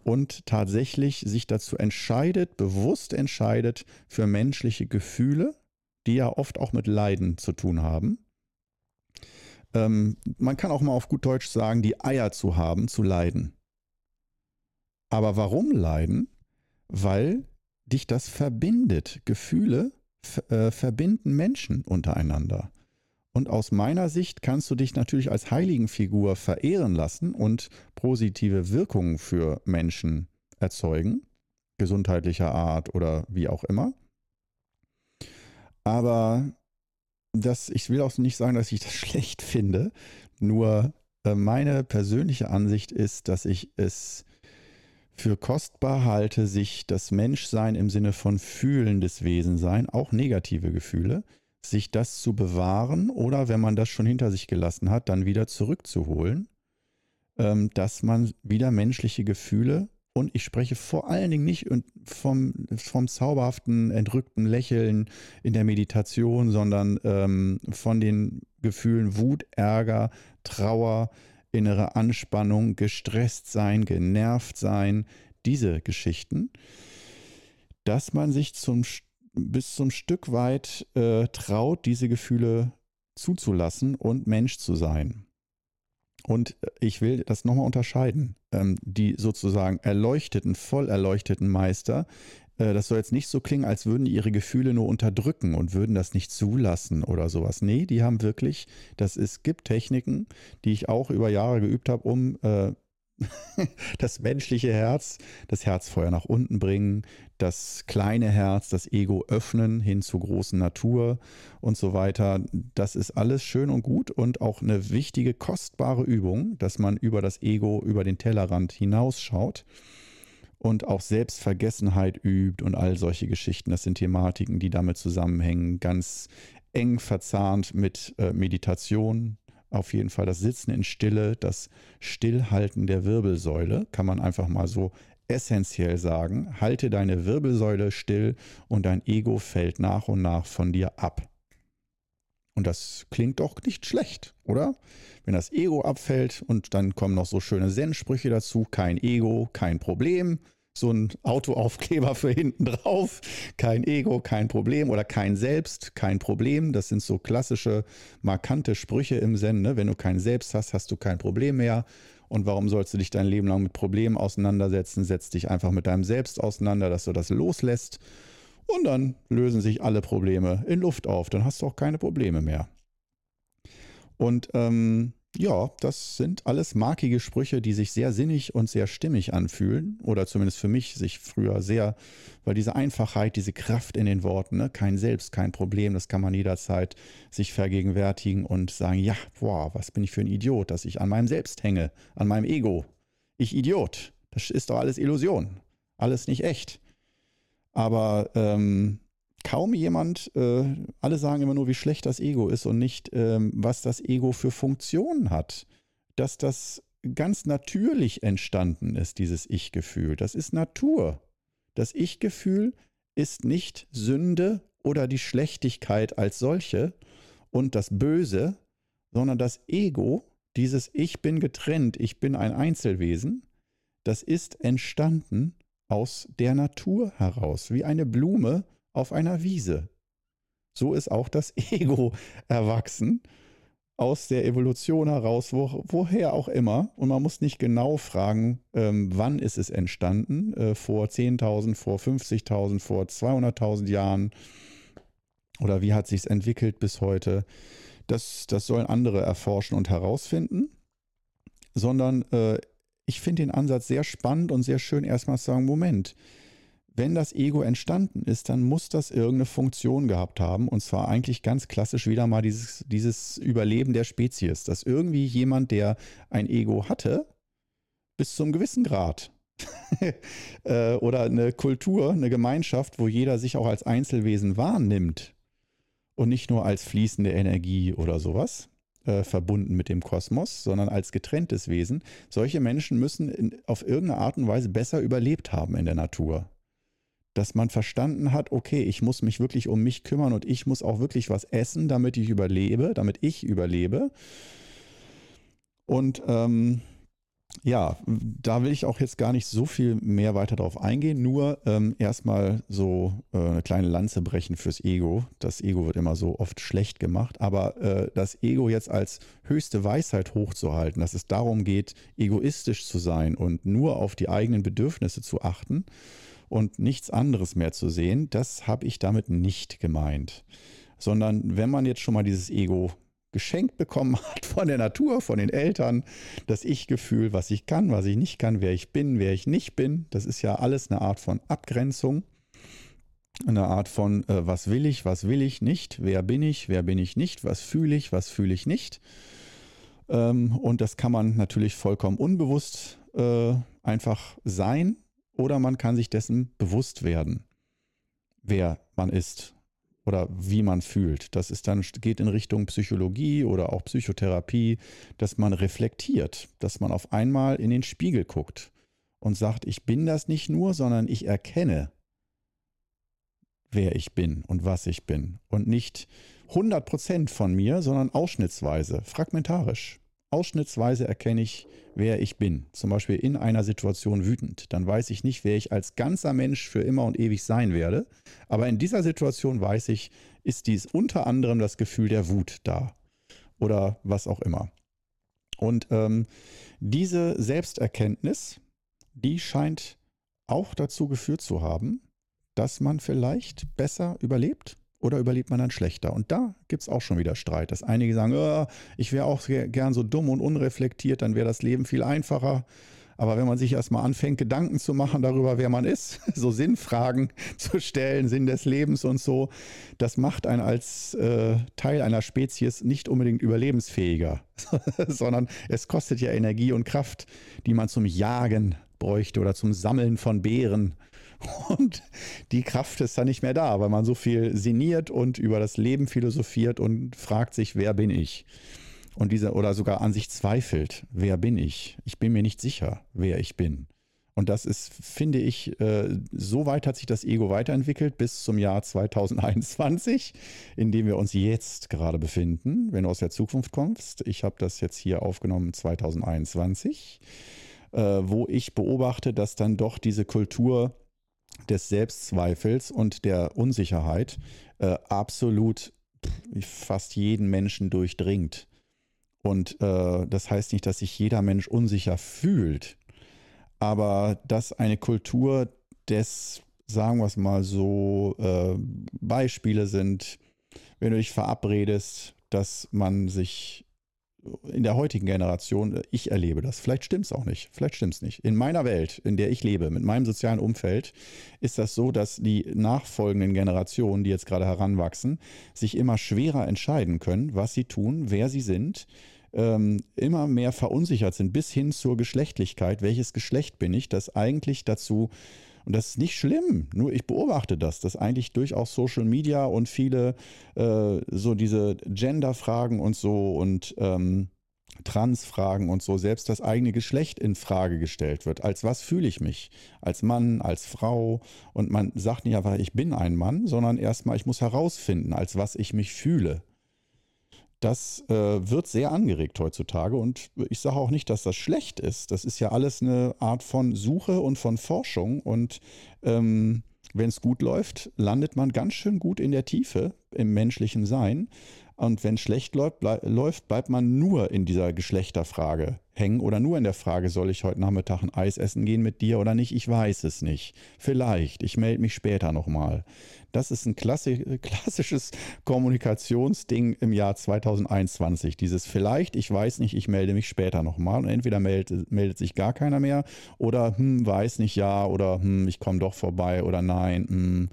[SPEAKER 1] und tatsächlich sich dazu entscheidet, bewusst entscheidet für menschliche Gefühle, die ja oft auch mit Leiden zu tun haben. Ähm, man kann auch mal auf gut Deutsch sagen, die Eier zu haben, zu leiden. Aber warum leiden? Weil dich das verbindet. Gefühle äh, verbinden Menschen untereinander. Und aus meiner Sicht kannst du dich natürlich als Heiligenfigur verehren lassen und positive Wirkungen für Menschen erzeugen, gesundheitlicher Art oder wie auch immer. Aber das, ich will auch nicht sagen, dass ich das schlecht finde, nur äh, meine persönliche Ansicht ist, dass ich es für kostbar halte, sich das Menschsein im Sinne von fühlendes Wesensein, auch negative Gefühle, sich das zu bewahren oder wenn man das schon hinter sich gelassen hat, dann wieder zurückzuholen, ähm, dass man wieder menschliche Gefühle und ich spreche vor allen Dingen nicht vom, vom zauberhaften, entrückten Lächeln in der Meditation, sondern ähm, von den Gefühlen Wut, Ärger, Trauer, innere Anspannung, gestresst sein, genervt sein, diese Geschichten, dass man sich zum, bis zum Stück weit äh, traut, diese Gefühle zuzulassen und Mensch zu sein. Und äh, ich will das nochmal unterscheiden. Ähm, die sozusagen erleuchteten, voll erleuchteten Meister, äh, das soll jetzt nicht so klingen, als würden die ihre Gefühle nur unterdrücken und würden das nicht zulassen oder sowas. Nee, die haben wirklich, das ist, gibt Techniken, die ich auch über Jahre geübt habe, um äh, das menschliche Herz, das Herzfeuer nach unten bringen, das kleine Herz, das Ego öffnen hin zur großen Natur und so weiter. Das ist alles schön und gut und auch eine wichtige, kostbare Übung, dass man über das Ego, über den Tellerrand hinausschaut und auch Selbstvergessenheit übt und all solche Geschichten. Das sind Thematiken, die damit zusammenhängen, ganz eng verzahnt mit äh, Meditation, auf jeden Fall das Sitzen in Stille, das Stillhalten der Wirbelsäule, kann man einfach mal so essentiell sagen. Halte deine Wirbelsäule still und dein Ego fällt nach und nach von dir ab. Und das klingt doch nicht schlecht, oder? Wenn das Ego abfällt und dann kommen noch so schöne Zen-Sprüche dazu, kein Ego, kein Problem, so ein Autoaufkleber für hinten drauf. Kein Ego, kein Problem oder kein Selbst, kein Problem. Das sind so klassische, markante Sprüche im Zen. Ne? Wenn du kein Selbst hast, hast du kein Problem mehr. Und warum sollst du dich dein Leben lang mit Problemen auseinandersetzen? Setz dich einfach mit deinem Selbst auseinander, dass du das loslässt. Und dann lösen sich alle Probleme in Luft auf. Dann hast du auch keine Probleme mehr. Und ähm, ja, das sind alles markige Sprüche, die sich sehr sinnig und sehr stimmig anfühlen. Oder zumindest für mich sich früher sehr, weil diese Einfachheit, diese Kraft in den Worten, ne, kein Selbst, kein Problem, das kann man jederzeit sich vergegenwärtigen und sagen, ja, boah, was bin ich für ein Idiot, dass ich an meinem Selbst hänge, an meinem Ego. Ich Idiot. Das ist doch alles Illusion. Alles nicht echt. Aber ähm, kaum jemand, äh, alle sagen immer nur, wie schlecht das Ego ist und nicht, ähm, was das Ego für Funktionen hat. Dass das ganz natürlich entstanden ist, dieses Ich-Gefühl. Das ist Natur. Das Ich-Gefühl ist nicht Sünde oder die Schlechtigkeit als solche und das Böse, sondern das Ego, dieses Ich bin getrennt, ich bin ein Einzelwesen, das ist entstanden aus der Natur heraus, wie eine Blume auf einer Wiese. So ist auch das Ego erwachsen aus der Evolution heraus, wo, woher auch immer. Und man muss nicht genau fragen, ähm, wann ist es entstanden, äh, vor 10.000, vor 50.000, vor 200.000 Jahren oder wie hat sich es entwickelt bis heute. Das, das sollen andere erforschen und herausfinden, sondern äh, ich finde den Ansatz sehr spannend und sehr schön erstmal zu sagen, Moment, wenn das Ego entstanden ist, dann muss das irgendeine Funktion gehabt haben. Und zwar eigentlich ganz klassisch wieder mal dieses, dieses Überleben der Spezies. Dass irgendwie jemand, der ein Ego hatte, bis zum gewissen Grad äh, oder eine Kultur, eine Gemeinschaft, wo jeder sich auch als Einzelwesen wahrnimmt und nicht nur als fließende Energie oder sowas, äh, verbunden mit dem Kosmos, sondern als getrenntes Wesen. Solche Menschen müssen in, auf irgendeine Art und Weise besser überlebt haben in der Natur dass man verstanden hat, okay, ich muss mich wirklich um mich kümmern und ich muss auch wirklich was essen, damit ich überlebe, damit ich überlebe. Und ähm, ja, da will ich auch jetzt gar nicht so viel mehr weiter drauf eingehen, nur ähm, erstmal so äh, eine kleine Lanze brechen fürs Ego. Das Ego wird immer so oft schlecht gemacht, aber äh, das Ego jetzt als höchste Weisheit hochzuhalten, dass es darum geht, egoistisch zu sein und nur auf die eigenen Bedürfnisse zu achten, und nichts anderes mehr zu sehen, das habe ich damit nicht gemeint. Sondern wenn man jetzt schon mal dieses Ego geschenkt bekommen hat von der Natur, von den Eltern, das Ich-Gefühl, was ich kann, was ich nicht kann, wer ich bin, wer ich nicht bin, das ist ja alles eine Art von Abgrenzung, eine Art von, äh, was will ich, was will ich nicht, wer bin ich, wer bin ich nicht, was fühle ich, was fühle ich nicht. Ähm, und das kann man natürlich vollkommen unbewusst äh, einfach sein oder man kann sich dessen bewusst werden, wer man ist oder wie man fühlt. Das ist dann geht in Richtung Psychologie oder auch Psychotherapie, dass man reflektiert, dass man auf einmal in den Spiegel guckt und sagt, ich bin das nicht nur, sondern ich erkenne, wer ich bin und was ich bin und nicht 100% von mir, sondern ausschnittsweise, fragmentarisch. Ausschnittsweise erkenne ich, wer ich bin. Zum Beispiel in einer Situation wütend. Dann weiß ich nicht, wer ich als ganzer Mensch für immer und ewig sein werde. Aber in dieser Situation weiß ich, ist dies unter anderem das Gefühl der Wut da. Oder was auch immer. Und ähm, diese Selbsterkenntnis, die scheint auch dazu geführt zu haben, dass man vielleicht besser überlebt oder überlebt man dann schlechter? Und da gibt es auch schon wieder Streit, dass einige sagen, oh, ich wäre auch gern so dumm und unreflektiert, dann wäre das Leben viel einfacher. Aber wenn man sich erstmal anfängt, Gedanken zu machen darüber, wer man ist, so Sinnfragen zu stellen, Sinn des Lebens und so, das macht einen als äh, Teil einer Spezies nicht unbedingt überlebensfähiger, sondern es kostet ja Energie und Kraft, die man zum Jagen bräuchte oder zum Sammeln von Beeren und die Kraft ist dann nicht mehr da, weil man so viel sinniert und über das Leben philosophiert und fragt sich, wer bin ich? Und diese, oder sogar an sich zweifelt, wer bin ich? Ich bin mir nicht sicher, wer ich bin. Und das ist, finde ich, äh, so weit hat sich das Ego weiterentwickelt bis zum Jahr 2021, in dem wir uns jetzt gerade befinden, wenn du aus der Zukunft kommst. Ich habe das jetzt hier aufgenommen 2021, äh, wo ich beobachte, dass dann doch diese Kultur des Selbstzweifels und der Unsicherheit äh, absolut fast jeden Menschen durchdringt. Und äh, das heißt nicht, dass sich jeder Mensch unsicher fühlt, aber dass eine Kultur des, sagen wir es mal so, äh, Beispiele sind, wenn du dich verabredest, dass man sich in der heutigen Generation, ich erlebe das. Vielleicht stimmt es auch nicht. Vielleicht stimmt es nicht. In meiner Welt, in der ich lebe, mit meinem sozialen Umfeld, ist das so, dass die nachfolgenden Generationen, die jetzt gerade heranwachsen, sich immer schwerer entscheiden können, was sie tun, wer sie sind, ähm, immer mehr verunsichert sind, bis hin zur Geschlechtlichkeit. Welches Geschlecht bin ich, das eigentlich dazu und das ist nicht schlimm, nur ich beobachte das, dass eigentlich durchaus Social Media und viele äh, so diese Gender-Fragen und so und ähm, Trans-Fragen und so, selbst das eigene Geschlecht in Frage gestellt wird. Als was fühle ich mich? Als Mann, als Frau? Und man sagt nicht einfach, ich bin ein Mann, sondern erstmal, ich muss herausfinden, als was ich mich fühle das äh, wird sehr angeregt heutzutage und ich sage auch nicht, dass das schlecht ist. Das ist ja alles eine Art von Suche und von Forschung und ähm, wenn es gut läuft, landet man ganz schön gut in der Tiefe im menschlichen Sein. Und wenn schlecht läuft, bleib, läuft, bleibt man nur in dieser Geschlechterfrage hängen oder nur in der Frage, soll ich heute Nachmittag ein Eis essen gehen mit dir oder nicht? Ich weiß es nicht. Vielleicht. Ich melde mich später nochmal. Das ist ein klassisches Kommunikationsding im Jahr 2021. Dieses vielleicht, ich weiß nicht, ich melde mich später nochmal. Und entweder meldet, meldet sich gar keiner mehr oder hm, weiß nicht, ja oder hm, ich komme doch vorbei oder nein. Hm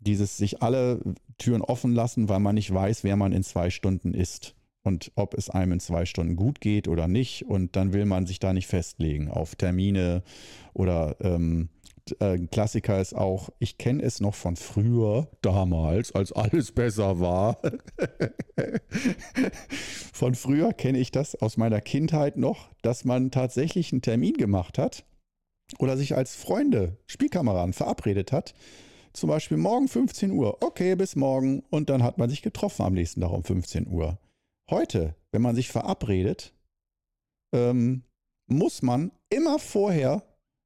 [SPEAKER 1] dieses sich alle Türen offen lassen, weil man nicht weiß, wer man in zwei Stunden ist und ob es einem in zwei Stunden gut geht oder nicht. Und dann will man sich da nicht festlegen auf Termine oder ähm, äh, Klassiker ist auch, ich kenne es noch von früher, damals, als alles besser war. von früher kenne ich das aus meiner Kindheit noch, dass man tatsächlich einen Termin gemacht hat oder sich als Freunde, Spielkameraden verabredet hat zum Beispiel morgen 15 Uhr. Okay, bis morgen. Und dann hat man sich getroffen am nächsten Tag um 15 Uhr. Heute, wenn man sich verabredet, ähm, muss man immer vorher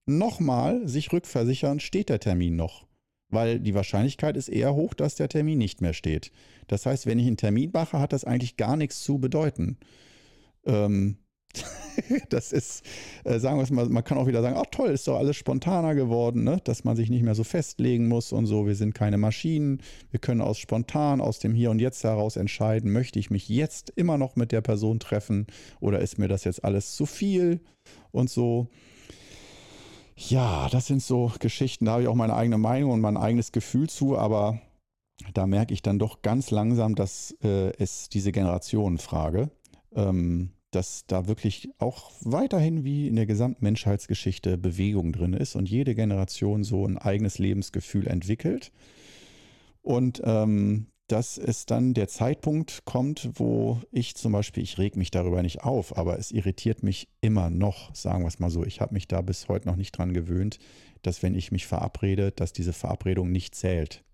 [SPEAKER 1] nochmal sich rückversichern, steht der Termin noch. Weil die Wahrscheinlichkeit ist eher hoch, dass der Termin nicht mehr steht. Das heißt, wenn ich einen Termin mache, hat das eigentlich gar nichts zu bedeuten. Ähm, das ist, äh, sagen wir es mal, man kann auch wieder sagen, ach toll, ist doch alles spontaner geworden, ne? dass man sich nicht mehr so festlegen muss und so. Wir sind keine Maschinen. Wir können aus spontan, aus dem Hier und Jetzt heraus entscheiden, möchte ich mich jetzt immer noch mit der Person treffen oder ist mir das jetzt alles zu viel und so. Ja, das sind so Geschichten, da habe ich auch meine eigene Meinung und mein eigenes Gefühl zu, aber da merke ich dann doch ganz langsam, dass äh, es diese Generationenfrage ähm, dass da wirklich auch weiterhin wie in der gesamten Menschheitsgeschichte Bewegung drin ist und jede Generation so ein eigenes Lebensgefühl entwickelt. Und ähm, dass es dann der Zeitpunkt kommt, wo ich zum Beispiel, ich reg mich darüber nicht auf, aber es irritiert mich immer noch, sagen wir es mal so. Ich habe mich da bis heute noch nicht dran gewöhnt, dass wenn ich mich verabrede, dass diese Verabredung nicht zählt,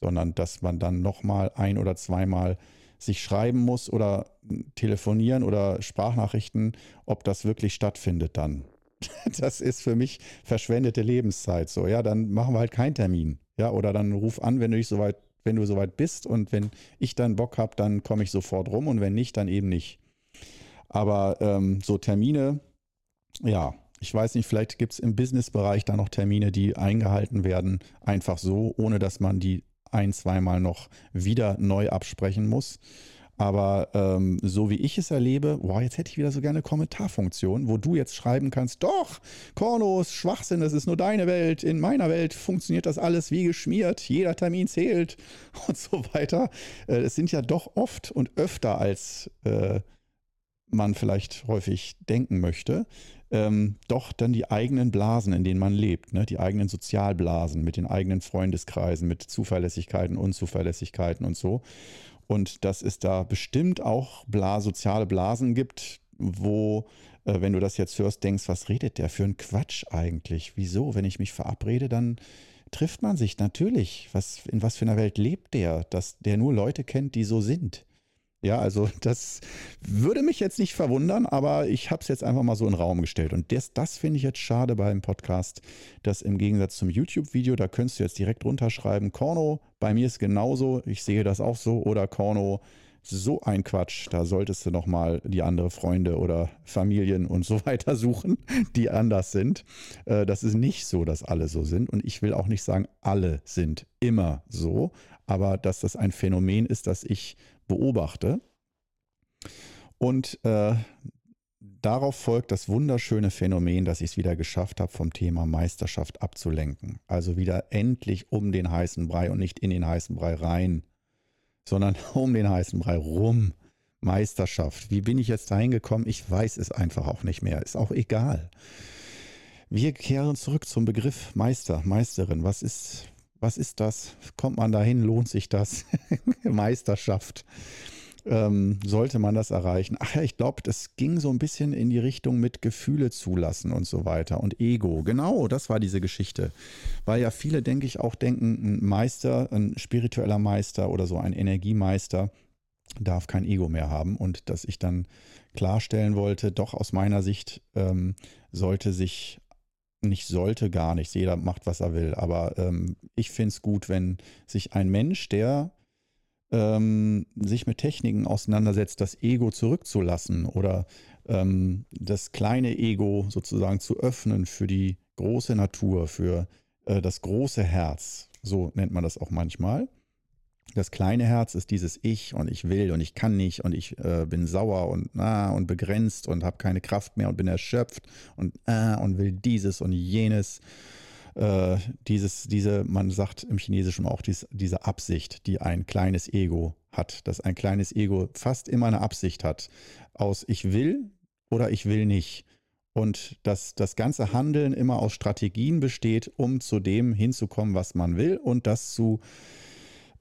[SPEAKER 1] sondern dass man dann nochmal ein oder zweimal sich schreiben muss oder telefonieren oder Sprachnachrichten, ob das wirklich stattfindet dann. Das ist für mich verschwendete Lebenszeit. So, ja, dann machen wir halt keinen Termin. Ja, oder dann ruf an, wenn du nicht soweit, wenn du soweit bist und wenn ich dann Bock habe, dann komme ich sofort rum und wenn nicht, dann eben nicht. Aber ähm, so Termine, ja, ich weiß nicht, vielleicht gibt es im Businessbereich da noch Termine, die eingehalten werden, einfach so, ohne dass man die ein, zweimal noch wieder neu absprechen muss. Aber ähm, so wie ich es erlebe, wow, jetzt hätte ich wieder so gerne Kommentarfunktion, wo du jetzt schreiben kannst, doch, Kornos, Schwachsinn, das ist nur deine Welt. In meiner Welt funktioniert das alles wie geschmiert, jeder Termin zählt und so weiter. Äh, es sind ja doch oft und öfter, als äh, man vielleicht häufig denken möchte, ähm, doch dann die eigenen Blasen, in denen man lebt, ne? die eigenen Sozialblasen mit den eigenen Freundeskreisen, mit Zuverlässigkeiten, Unzuverlässigkeiten und so. Und dass es da bestimmt auch Bla soziale Blasen gibt, wo, äh, wenn du das jetzt hörst, denkst, was redet der für ein Quatsch eigentlich? Wieso? Wenn ich mich verabrede, dann trifft man sich natürlich. Was, in was für einer Welt lebt der, dass der nur Leute kennt, die so sind? Ja, also das würde mich jetzt nicht verwundern, aber ich habe es jetzt einfach mal so in den Raum gestellt. Und das, das finde ich jetzt schade beim Podcast, dass im Gegensatz zum YouTube-Video, da könntest du jetzt direkt runterschreiben, Korno, bei mir ist genauso, ich sehe das auch so, oder Korno, so ein Quatsch, da solltest du nochmal die andere Freunde oder Familien und so weiter suchen, die anders sind. Äh, das ist nicht so, dass alle so sind. Und ich will auch nicht sagen, alle sind immer so, aber dass das ein Phänomen ist, das ich beobachte. Und äh, darauf folgt das wunderschöne Phänomen, dass ich es wieder geschafft habe, vom Thema Meisterschaft abzulenken. Also wieder endlich um den heißen Brei und nicht in den heißen Brei rein, sondern um den heißen Brei rum. Meisterschaft. Wie bin ich jetzt dahin gekommen? Ich weiß es einfach auch nicht mehr. Ist auch egal. Wir kehren zurück zum Begriff Meister, Meisterin. Was ist, was ist das? Kommt man dahin? Lohnt sich das? Meisterschaft. Ähm, sollte man das erreichen? Ach ja, ich glaube, das ging so ein bisschen in die Richtung mit Gefühle zulassen und so weiter und Ego. Genau, das war diese Geschichte. Weil ja viele, denke ich, auch denken, ein Meister, ein spiritueller Meister oder so ein Energiemeister darf kein Ego mehr haben und dass ich dann klarstellen wollte, doch aus meiner Sicht ähm, sollte sich nicht sollte gar nichts. Jeder macht, was er will. Aber ähm, ich finde es gut, wenn sich ein Mensch, der ähm, sich mit Techniken auseinandersetzt, das Ego zurückzulassen oder ähm, das kleine Ego sozusagen zu öffnen für die große Natur, für äh, das große Herz. So nennt man das auch manchmal. Das kleine Herz ist dieses Ich und ich will und ich kann nicht und ich äh, bin sauer und ah, und begrenzt und habe keine Kraft mehr und bin erschöpft und ah, und will dieses und jenes. Äh, dieses, diese, man sagt im Chinesischen auch dies, diese Absicht, die ein kleines Ego hat, dass ein kleines Ego fast immer eine Absicht hat aus ich will oder ich will nicht. Und dass das ganze Handeln immer aus Strategien besteht, um zu dem hinzukommen, was man will und das zu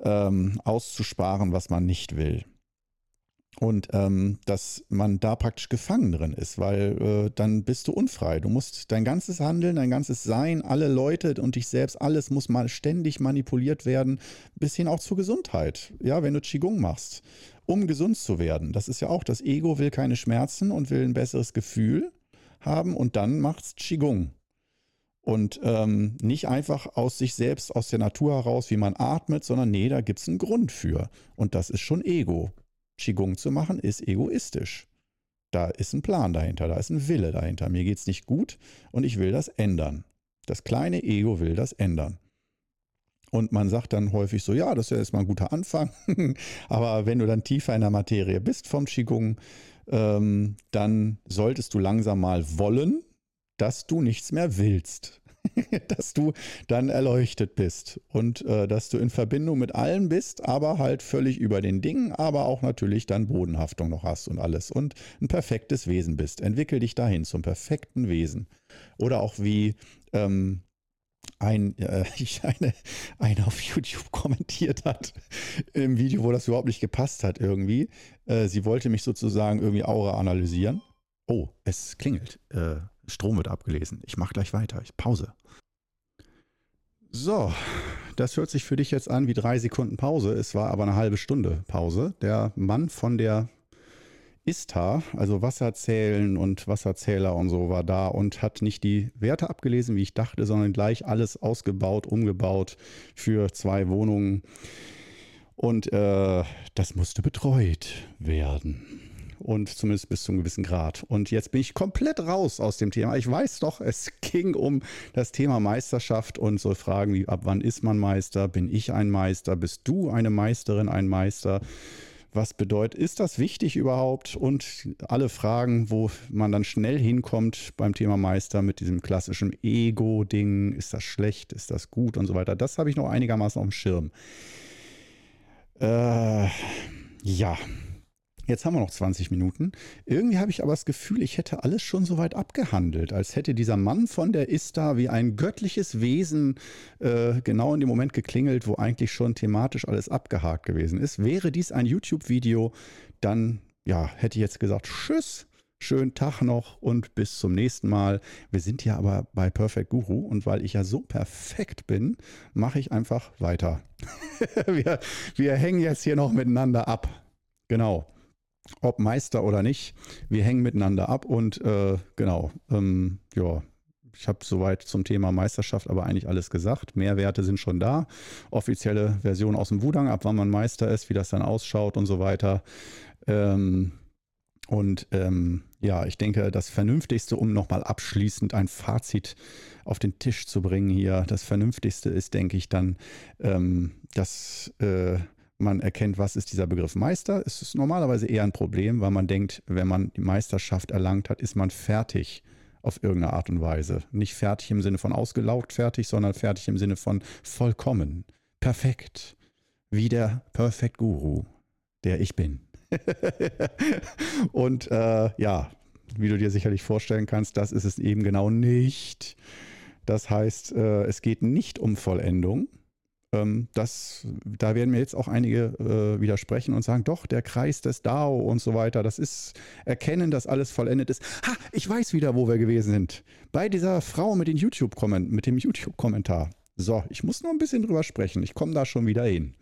[SPEAKER 1] ähm, auszusparen, was man nicht will. Und ähm, dass man da praktisch gefangen drin ist, weil äh, dann bist du unfrei. Du musst dein ganzes Handeln, dein ganzes Sein, alle Leute und dich selbst, alles muss mal ständig manipuliert werden, bis hin auch zur Gesundheit. Ja, wenn du Qigong machst, um gesund zu werden. Das ist ja auch, das Ego will keine Schmerzen und will ein besseres Gefühl haben und dann macht's Qigong. Und ähm, nicht einfach aus sich selbst, aus der Natur heraus, wie man atmet, sondern nee, da gibt es einen Grund für. Und das ist schon Ego. Qigong zu machen ist egoistisch. Da ist ein Plan dahinter, da ist ein Wille dahinter. Mir geht es nicht gut und ich will das ändern. Das kleine Ego will das ändern. Und man sagt dann häufig so, ja, das ist ja erstmal ein guter Anfang. Aber wenn du dann tiefer in der Materie bist vom Qigong, ähm, dann solltest du langsam mal wollen, dass du nichts mehr willst. dass du dann erleuchtet bist und äh, dass du in Verbindung mit allem bist, aber halt völlig über den Dingen, aber auch natürlich dann Bodenhaftung noch hast und alles und ein perfektes Wesen bist. Entwickel dich dahin zum perfekten Wesen. Oder auch wie ähm, ein, äh, eine, eine auf YouTube kommentiert hat im Video, wo das überhaupt nicht gepasst hat irgendwie. Äh, sie wollte mich sozusagen irgendwie Aura analysieren. Oh, es klingelt. Äh, Strom wird abgelesen. Ich mache gleich weiter. Ich Pause. So, das hört sich für dich jetzt an wie drei Sekunden Pause. Es war aber eine halbe Stunde Pause. Der Mann von der ISTA, also Wasserzählen und Wasserzähler und so, war da und hat nicht die Werte abgelesen, wie ich dachte, sondern gleich alles ausgebaut, umgebaut für zwei Wohnungen. Und äh, das musste betreut werden und zumindest bis zu einem gewissen Grad. Und jetzt bin ich komplett raus aus dem Thema. Ich weiß doch, es ging um das Thema Meisterschaft und so Fragen wie, ab wann ist man Meister? Bin ich ein Meister? Bist du eine Meisterin, ein Meister? Was bedeutet, ist das wichtig überhaupt? Und alle Fragen, wo man dann schnell hinkommt beim Thema Meister mit diesem klassischen Ego-Ding. Ist das schlecht? Ist das gut? Und so weiter. Das habe ich noch einigermaßen auf dem Schirm. Äh, ja, Jetzt haben wir noch 20 Minuten. Irgendwie habe ich aber das Gefühl, ich hätte alles schon so weit abgehandelt, als hätte dieser Mann von der Ista wie ein göttliches Wesen äh, genau in dem Moment geklingelt, wo eigentlich schon thematisch alles abgehakt gewesen ist. Wäre dies ein YouTube-Video, dann ja, hätte ich jetzt gesagt, tschüss, schönen Tag noch und bis zum nächsten Mal. Wir sind ja aber bei Perfect Guru und weil ich ja so perfekt bin, mache ich einfach weiter. wir, wir hängen jetzt hier noch miteinander ab. Genau ob Meister oder nicht, wir hängen miteinander ab und äh, genau, ähm, ja, ich habe soweit zum Thema Meisterschaft aber eigentlich alles gesagt. Mehrwerte sind schon da. Offizielle Version aus dem Wudang, ab wann man Meister ist, wie das dann ausschaut und so weiter. Ähm, und ähm, ja, ich denke, das Vernünftigste, um nochmal abschließend ein Fazit auf den Tisch zu bringen hier, das Vernünftigste ist, denke ich, dann, ähm, dass äh, man erkennt, was ist dieser Begriff Meister. Es ist normalerweise eher ein Problem, weil man denkt, wenn man die Meisterschaft erlangt hat, ist man fertig auf irgendeine Art und Weise. Nicht fertig im Sinne von ausgelaugt fertig, sondern fertig im Sinne von vollkommen, perfekt, wie der Perfect Guru, der ich bin. und äh, ja, wie du dir sicherlich vorstellen kannst, das ist es eben genau nicht. Das heißt, äh, es geht nicht um Vollendung, ähm, das, da werden mir jetzt auch einige äh, widersprechen und sagen, doch, der Kreis des Dao und so weiter, das ist erkennen, dass alles vollendet ist. Ha, ich weiß wieder, wo wir gewesen sind. Bei dieser Frau mit, den YouTube mit dem YouTube-Kommentar. So, ich muss noch ein bisschen drüber sprechen. Ich komme da schon wieder hin.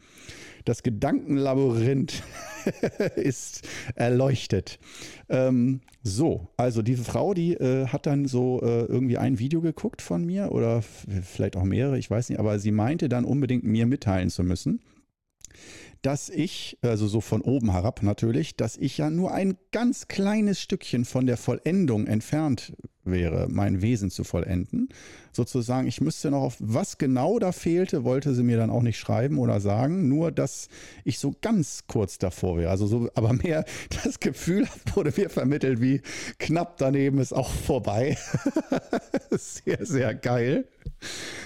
[SPEAKER 1] Das Gedankenlabyrinth ist erleuchtet. Ähm, so, also diese Frau, die äh, hat dann so äh, irgendwie ein Video geguckt von mir oder vielleicht auch mehrere, ich weiß nicht, aber sie meinte dann unbedingt mir mitteilen zu müssen, dass ich, also so von oben herab natürlich, dass ich ja nur ein ganz kleines Stückchen von der Vollendung entfernt wäre, mein Wesen zu vollenden. Sozusagen, ich müsste noch auf was genau da fehlte, wollte sie mir dann auch nicht schreiben oder sagen, nur dass ich so ganz kurz davor wäre. Also so, aber mehr das Gefühl wurde mir vermittelt, wie knapp daneben ist auch vorbei. sehr, sehr geil.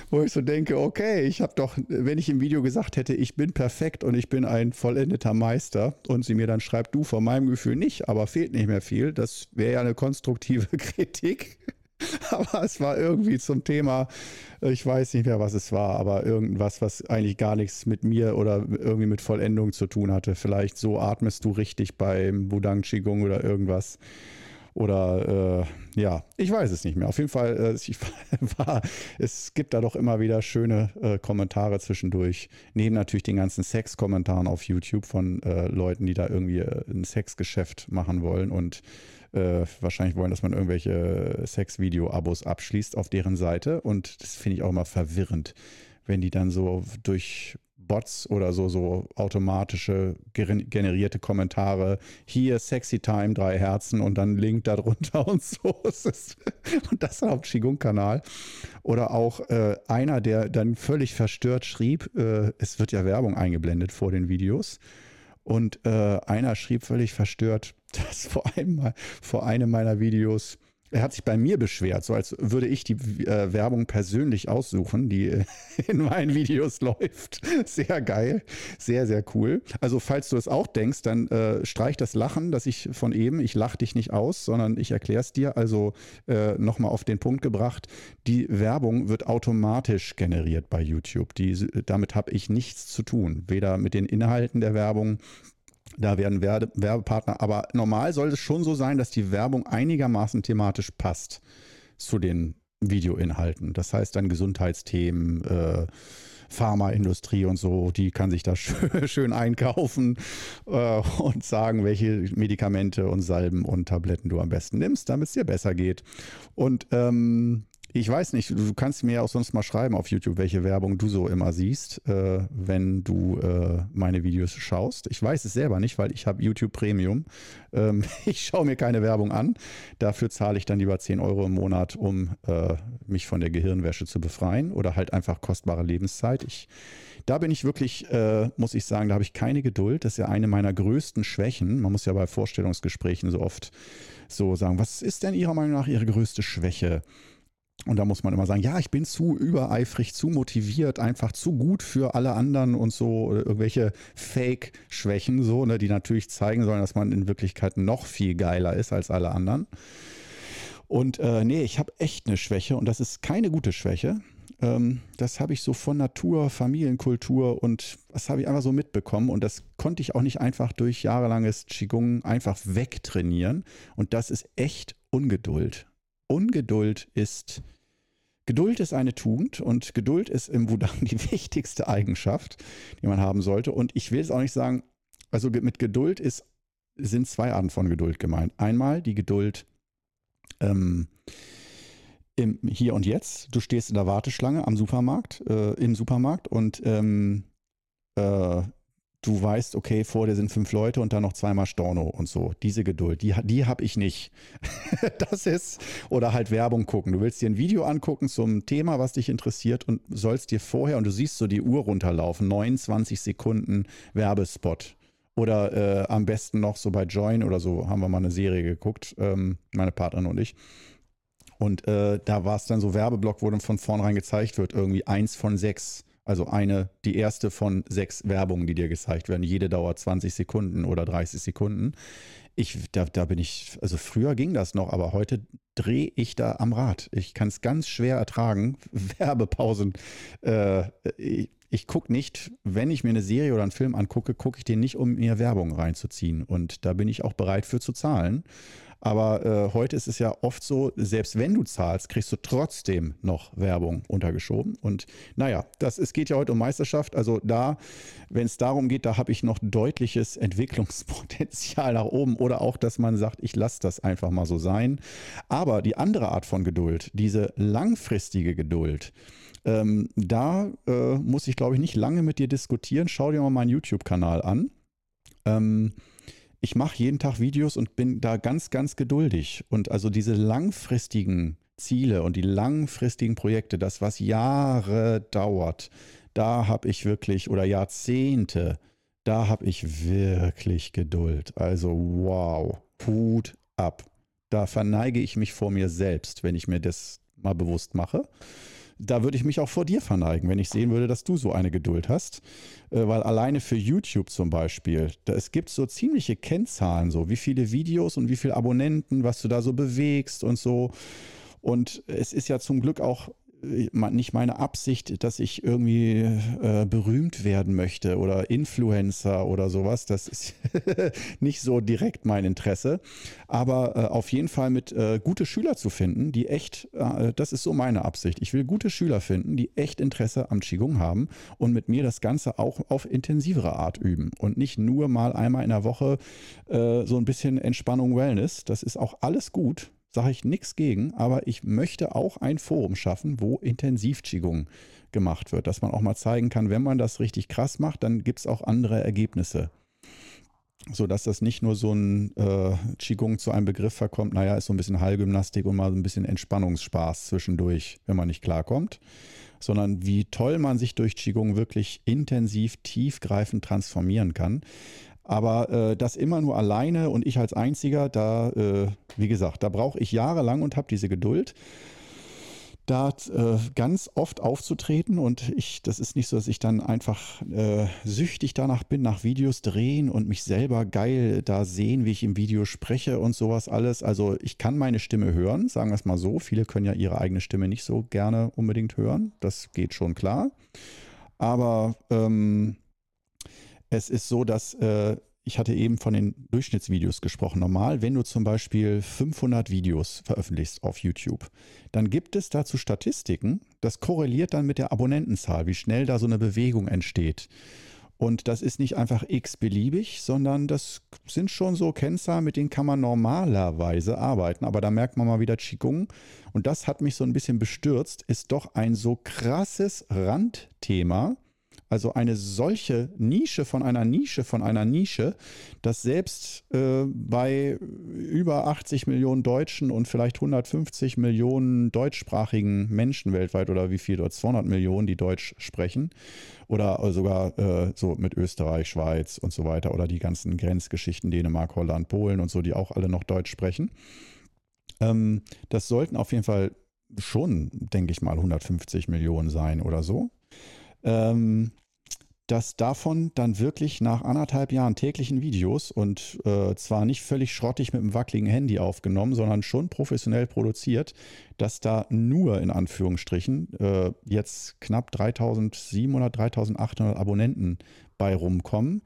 [SPEAKER 1] Wo ich so denke, okay, ich habe doch, wenn ich im Video gesagt hätte, ich bin perfekt und ich bin ein vollendeter Meister und sie mir dann schreibt, du von meinem Gefühl nicht, aber fehlt nicht mehr viel, das wäre ja eine konstruktive Kritik. aber es war irgendwie zum Thema, ich weiß nicht mehr, was es war, aber irgendwas, was eigentlich gar nichts mit mir oder irgendwie mit Vollendung zu tun hatte. Vielleicht so atmest du richtig beim Wudang Qigong oder irgendwas. Oder äh, ja, ich weiß es nicht mehr. Auf jeden Fall, äh, ich war, es gibt da doch immer wieder schöne äh, Kommentare zwischendurch. Neben natürlich den ganzen Sex-Kommentaren auf YouTube von äh, Leuten, die da irgendwie äh, ein Sexgeschäft machen wollen und äh, wahrscheinlich wollen, dass man irgendwelche Sex-Video-Abos abschließt auf deren Seite. Und das finde ich auch immer verwirrend, wenn die dann so durch Bots oder so, so automatische generierte Kommentare. Hier Sexy Time, drei Herzen und dann Link darunter und so. und das auf Qigong-Kanal. Oder auch äh, einer, der dann völlig verstört schrieb, äh, es wird ja Werbung eingeblendet vor den Videos. Und äh, einer schrieb völlig verstört, dass vor einem, vor einem meiner Videos er hat sich bei mir beschwert, so als würde ich die äh, Werbung persönlich aussuchen, die in meinen Videos läuft. Sehr geil, sehr, sehr cool. Also falls du es auch denkst, dann äh, streich das Lachen, dass ich von eben, ich lache dich nicht aus, sondern ich erkläre es dir. Also äh, nochmal auf den Punkt gebracht, die Werbung wird automatisch generiert bei YouTube. Die, damit habe ich nichts zu tun, weder mit den Inhalten der Werbung da werden Werbe Werbepartner, aber normal soll es schon so sein, dass die Werbung einigermaßen thematisch passt zu den Videoinhalten. Das heißt dann Gesundheitsthemen, äh, Pharmaindustrie und so, die kann sich da schön, schön einkaufen äh, und sagen, welche Medikamente und Salben und Tabletten du am besten nimmst, damit es dir besser geht. Und ähm, ich weiß nicht, du kannst mir auch sonst mal schreiben auf YouTube, welche Werbung du so immer siehst, äh, wenn du äh, meine Videos schaust. Ich weiß es selber nicht, weil ich habe YouTube Premium. Ähm, ich schaue mir keine Werbung an. Dafür zahle ich dann lieber 10 Euro im Monat, um äh, mich von der Gehirnwäsche zu befreien oder halt einfach kostbare Lebenszeit. Ich, da bin ich wirklich, äh, muss ich sagen, da habe ich keine Geduld. Das ist ja eine meiner größten Schwächen. Man muss ja bei Vorstellungsgesprächen so oft so sagen, was ist denn Ihrer Meinung nach Ihre größte Schwäche? Und da muss man immer sagen, ja, ich bin zu übereifrig, zu motiviert, einfach zu gut für alle anderen und so irgendwelche Fake-Schwächen, so, ne, die natürlich zeigen sollen, dass man in Wirklichkeit noch viel geiler ist als alle anderen. Und äh, nee, ich habe echt eine Schwäche und das ist keine gute Schwäche. Ähm, das habe ich so von Natur, Familienkultur und das habe ich einfach so mitbekommen und das konnte ich auch nicht einfach durch jahrelanges Qigong einfach wegtrainieren. Und das ist echt Ungeduld. Ungeduld ist Geduld ist eine Tugend und Geduld ist im Wudang die wichtigste Eigenschaft, die man haben sollte. Und ich will es auch nicht sagen, also mit Geduld ist, sind zwei Arten von Geduld gemeint. Einmal die Geduld ähm, im Hier und Jetzt. Du stehst in der Warteschlange am Supermarkt, äh, im Supermarkt und ähm, äh, du weißt, okay, vor dir sind fünf Leute und dann noch zweimal Storno und so. Diese Geduld, die, die habe ich nicht. das ist, oder halt Werbung gucken. Du willst dir ein Video angucken zum Thema, was dich interessiert und sollst dir vorher, und du siehst so die Uhr runterlaufen, 29 Sekunden Werbespot. Oder äh, am besten noch so bei Join oder so haben wir mal eine Serie geguckt, ähm, meine Partnerin und ich. Und äh, da war es dann so Werbeblock, wo dann von vornherein gezeigt wird, irgendwie eins von sechs also eine, die erste von sechs Werbungen, die dir gezeigt werden. Jede dauert 20 Sekunden oder 30 Sekunden. Ich, da, da bin ich, also früher ging das noch, aber heute drehe ich da am Rad. Ich kann es ganz schwer ertragen. Werbepausen. Äh, ich, ich gucke nicht, wenn ich mir eine Serie oder einen Film angucke, gucke ich den nicht, um mir Werbung reinzuziehen. Und da bin ich auch bereit für zu zahlen. Aber äh, heute ist es ja oft so, selbst wenn du zahlst, kriegst du trotzdem noch Werbung untergeschoben. Und naja, das, es geht ja heute um Meisterschaft. Also da, wenn es darum geht, da habe ich noch deutliches Entwicklungspotenzial nach oben. Oder auch, dass man sagt, ich lasse das einfach mal so sein. Aber die andere Art von Geduld, diese langfristige Geduld, ähm, da äh, muss ich, glaube ich, nicht lange mit dir diskutieren. Schau dir mal meinen YouTube-Kanal an. Ähm, ich mache jeden Tag Videos und bin da ganz, ganz geduldig. Und also diese langfristigen Ziele und die langfristigen Projekte, das, was Jahre dauert, da habe ich wirklich, oder Jahrzehnte, da habe ich wirklich Geduld. Also wow, Hut ab. Da verneige ich mich vor mir selbst, wenn ich mir das mal bewusst mache da würde ich mich auch vor dir verneigen, wenn ich sehen würde, dass du so eine Geduld hast. Äh, weil alleine für YouTube zum Beispiel, da, es gibt so ziemliche Kennzahlen, so wie viele Videos und wie viele Abonnenten, was du da so bewegst und so. Und es ist ja zum Glück auch nicht meine Absicht, dass ich irgendwie äh, berühmt werden möchte oder Influencer oder sowas. Das ist nicht so direkt mein Interesse. Aber äh, auf jeden Fall mit äh, gute Schüler zu finden, die echt, äh, das ist so meine Absicht. Ich will gute Schüler finden, die echt Interesse am Qigong haben und mit mir das Ganze auch auf intensivere Art üben und nicht nur mal einmal in der Woche äh, so ein bisschen Entspannung, Wellness. Das ist auch alles gut sage ich nichts gegen, aber ich möchte auch ein Forum schaffen, wo intensiv Qigong gemacht wird, dass man auch mal zeigen kann, wenn man das richtig krass macht, dann gibt es auch andere Ergebnisse. So dass das nicht nur so ein äh, Qigong zu einem Begriff verkommt, naja, ist so ein bisschen Heilgymnastik und mal so ein bisschen Entspannungsspaß zwischendurch, wenn man nicht klarkommt, sondern wie toll man sich durch Qigong wirklich intensiv, tiefgreifend transformieren kann. Aber äh, das immer nur alleine und ich als Einziger, da, äh, wie gesagt, da brauche ich jahrelang und habe diese Geduld da äh, ganz oft aufzutreten und ich, das ist nicht so, dass ich dann einfach äh, süchtig danach bin, nach Videos drehen und mich selber geil da sehen, wie ich im Video spreche und sowas alles. Also ich kann meine Stimme hören, sagen wir es mal so. Viele können ja ihre eigene Stimme nicht so gerne unbedingt hören, das geht schon klar. Aber ähm, es ist so, dass äh, ich hatte eben von den Durchschnittsvideos gesprochen. Normal, wenn du zum Beispiel 500 Videos veröffentlichst auf YouTube, dann gibt es dazu Statistiken. Das korreliert dann mit der Abonnentenzahl, wie schnell da so eine Bewegung entsteht. Und das ist nicht einfach x-beliebig, sondern das sind schon so Kennzahlen, mit denen kann man normalerweise arbeiten. Aber da merkt man mal wieder Qigong. Und das hat mich so ein bisschen bestürzt, ist doch ein so krasses Randthema also eine solche Nische von einer Nische von einer Nische, dass selbst äh, bei über 80 Millionen Deutschen und vielleicht 150 Millionen deutschsprachigen Menschen weltweit oder wie viel dort 200 Millionen, die Deutsch sprechen oder sogar äh, so mit Österreich, Schweiz und so weiter oder die ganzen Grenzgeschichten Dänemark, Holland, Polen und so, die auch alle noch Deutsch sprechen. Ähm, das sollten auf jeden Fall schon, denke ich mal, 150 Millionen sein oder so. Ähm, dass davon dann wirklich nach anderthalb Jahren täglichen Videos und äh, zwar nicht völlig schrottig mit einem wackeligen Handy aufgenommen, sondern schon professionell produziert, dass da nur in Anführungsstrichen äh, jetzt knapp 3700, 3800 Abonnenten bei rumkommen.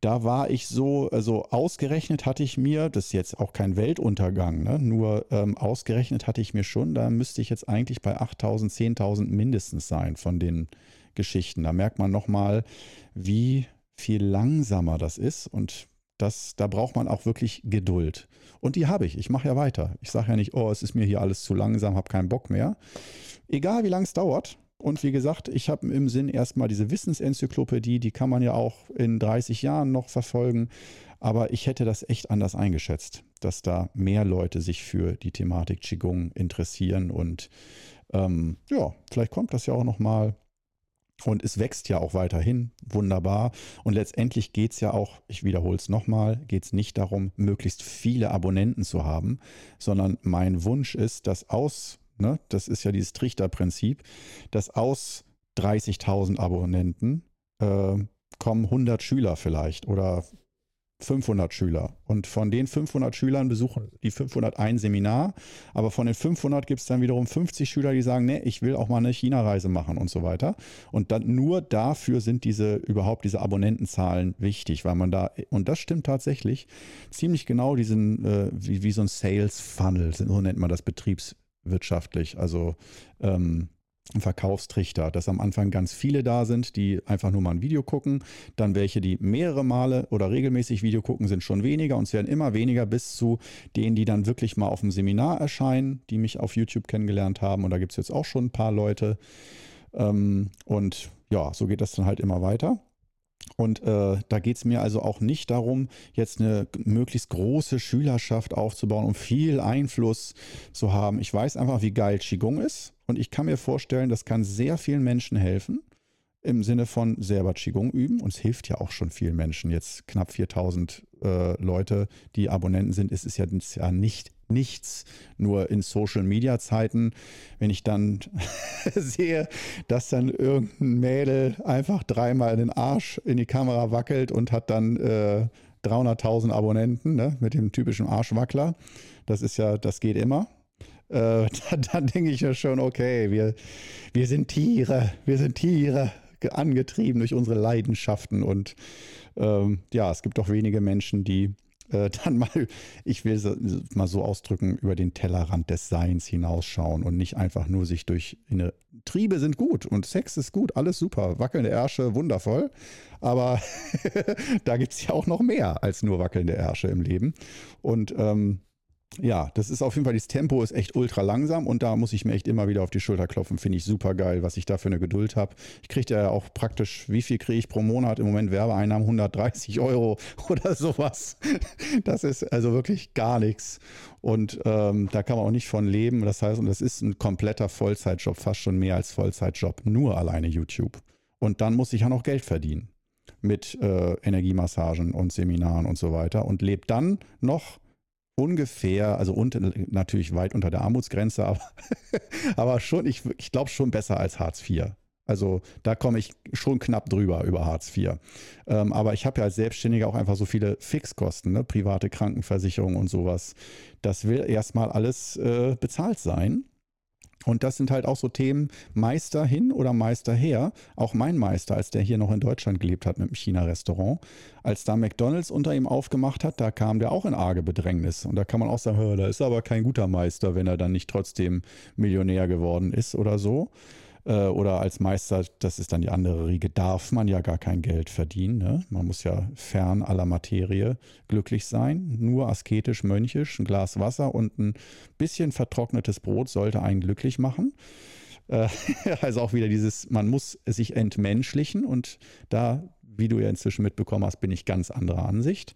[SPEAKER 1] Da war ich so, also ausgerechnet hatte ich mir, das ist jetzt auch kein Weltuntergang, ne? nur ähm, ausgerechnet hatte ich mir schon, da müsste ich jetzt eigentlich bei 8000, 10.000 mindestens sein von den Geschichten. Da merkt man nochmal, wie viel langsamer das ist und das, da braucht man auch wirklich Geduld. Und die habe ich. Ich mache ja weiter. Ich sage ja nicht, oh, es ist mir hier alles zu langsam, habe keinen Bock mehr. Egal wie lange es dauert. Und wie gesagt, ich habe im Sinn erstmal diese Wissensenzyklopädie, die kann man ja auch in 30 Jahren noch verfolgen. Aber ich hätte das echt anders eingeschätzt, dass da mehr Leute sich für die Thematik Qigong interessieren. Und ähm, ja, vielleicht kommt das ja auch nochmal und es wächst ja auch weiterhin wunderbar. Und letztendlich geht es ja auch, ich wiederhole es nochmal, geht es nicht darum, möglichst viele Abonnenten zu haben, sondern mein Wunsch ist, dass aus, ne, das ist ja dieses Trichterprinzip, dass aus 30.000 Abonnenten äh, kommen 100 Schüler vielleicht oder 500 Schüler. Und von den 500 Schülern besuchen die 500 ein Seminar. Aber von den 500 gibt es dann wiederum 50 Schüler, die sagen, nee, ich will auch mal eine China-Reise machen und so weiter. Und dann nur dafür sind diese überhaupt diese Abonnentenzahlen wichtig, weil man da, und das stimmt tatsächlich, ziemlich genau diesen, äh, wie, wie so ein Sales-Funnel, so nennt man das betriebswirtschaftlich. Also ähm, Verkaufstrichter, dass am Anfang ganz viele da sind, die einfach nur mal ein Video gucken. Dann welche, die mehrere Male oder regelmäßig Video gucken, sind schon weniger und es werden immer weniger bis zu denen, die dann wirklich mal auf dem Seminar erscheinen, die mich auf YouTube kennengelernt haben. Und da gibt es jetzt auch schon ein paar Leute. Ähm, und ja, so geht das dann halt immer weiter. Und äh, da geht es mir also auch nicht darum, jetzt eine möglichst große Schülerschaft aufzubauen, um viel Einfluss zu haben. Ich weiß einfach, wie geil Qigong ist. Und ich kann mir vorstellen, das kann sehr vielen Menschen helfen. Im Sinne von selber Qigong üben. Und es hilft ja auch schon vielen Menschen. Jetzt knapp 4000 äh, Leute, die Abonnenten sind, ist es ja, ist ja nicht nichts. Nur in Social Media Zeiten, wenn ich dann sehe, dass dann irgendein Mädel einfach dreimal den Arsch in die Kamera wackelt und hat dann äh, 300.000 Abonnenten ne, mit dem typischen Arschwackler. Das ist ja, das geht immer. Äh, dann, dann denke ich ja schon, okay, wir, wir sind Tiere, wir sind Tiere, angetrieben durch unsere Leidenschaften und ähm, ja, es gibt doch wenige Menschen, die äh, dann mal, ich will es mal so ausdrücken, über den Tellerrand des Seins hinausschauen und nicht einfach nur sich durch eine Triebe sind gut und Sex ist gut, alles super, wackelnde Ärsche, wundervoll. Aber da gibt es ja auch noch mehr als nur wackelnde Ärsche im Leben. Und ähm, ja, das ist auf jeden Fall, das Tempo ist echt ultra langsam und da muss ich mir echt immer wieder auf die Schulter klopfen. Finde ich super geil, was ich da für eine Geduld habe. Ich kriege ja auch praktisch, wie viel kriege ich pro Monat im Moment Werbeeinnahmen? 130 Euro oder sowas. Das ist also wirklich gar nichts. Und ähm, da kann man auch nicht von leben. Das heißt, und das ist ein kompletter Vollzeitjob, fast schon mehr als Vollzeitjob, nur alleine YouTube. Und dann muss ich ja noch Geld verdienen mit äh, Energiemassagen und Seminaren und so weiter und lebt dann noch ungefähr, also unter, natürlich weit unter der Armutsgrenze, aber, aber schon, ich, ich glaube schon besser als Hartz IV. Also da komme ich schon knapp drüber über Hartz IV. Ähm, aber ich habe ja als Selbstständiger auch einfach so viele Fixkosten, ne? private Krankenversicherung und sowas. Das will erstmal alles äh, bezahlt sein. Und das sind halt auch so Themen Meister hin oder Meister her. Auch mein Meister, als der hier noch in Deutschland gelebt hat mit dem China-Restaurant, als da McDonalds unter ihm aufgemacht hat, da kam der auch in arge Bedrängnis. Und da kann man auch sagen, da ist aber kein guter Meister, wenn er dann nicht trotzdem Millionär geworden ist oder so. Äh, oder als Meister, das ist dann die andere Riege, darf man ja gar kein Geld verdienen. Ne? Man muss ja fern aller Materie glücklich sein. Nur asketisch, mönchisch, ein Glas Wasser und ein bisschen vertrocknetes Brot sollte einen glücklich machen. Äh, also auch wieder dieses, man muss sich entmenschlichen und da wie du ja inzwischen mitbekommen hast, bin ich ganz anderer Ansicht.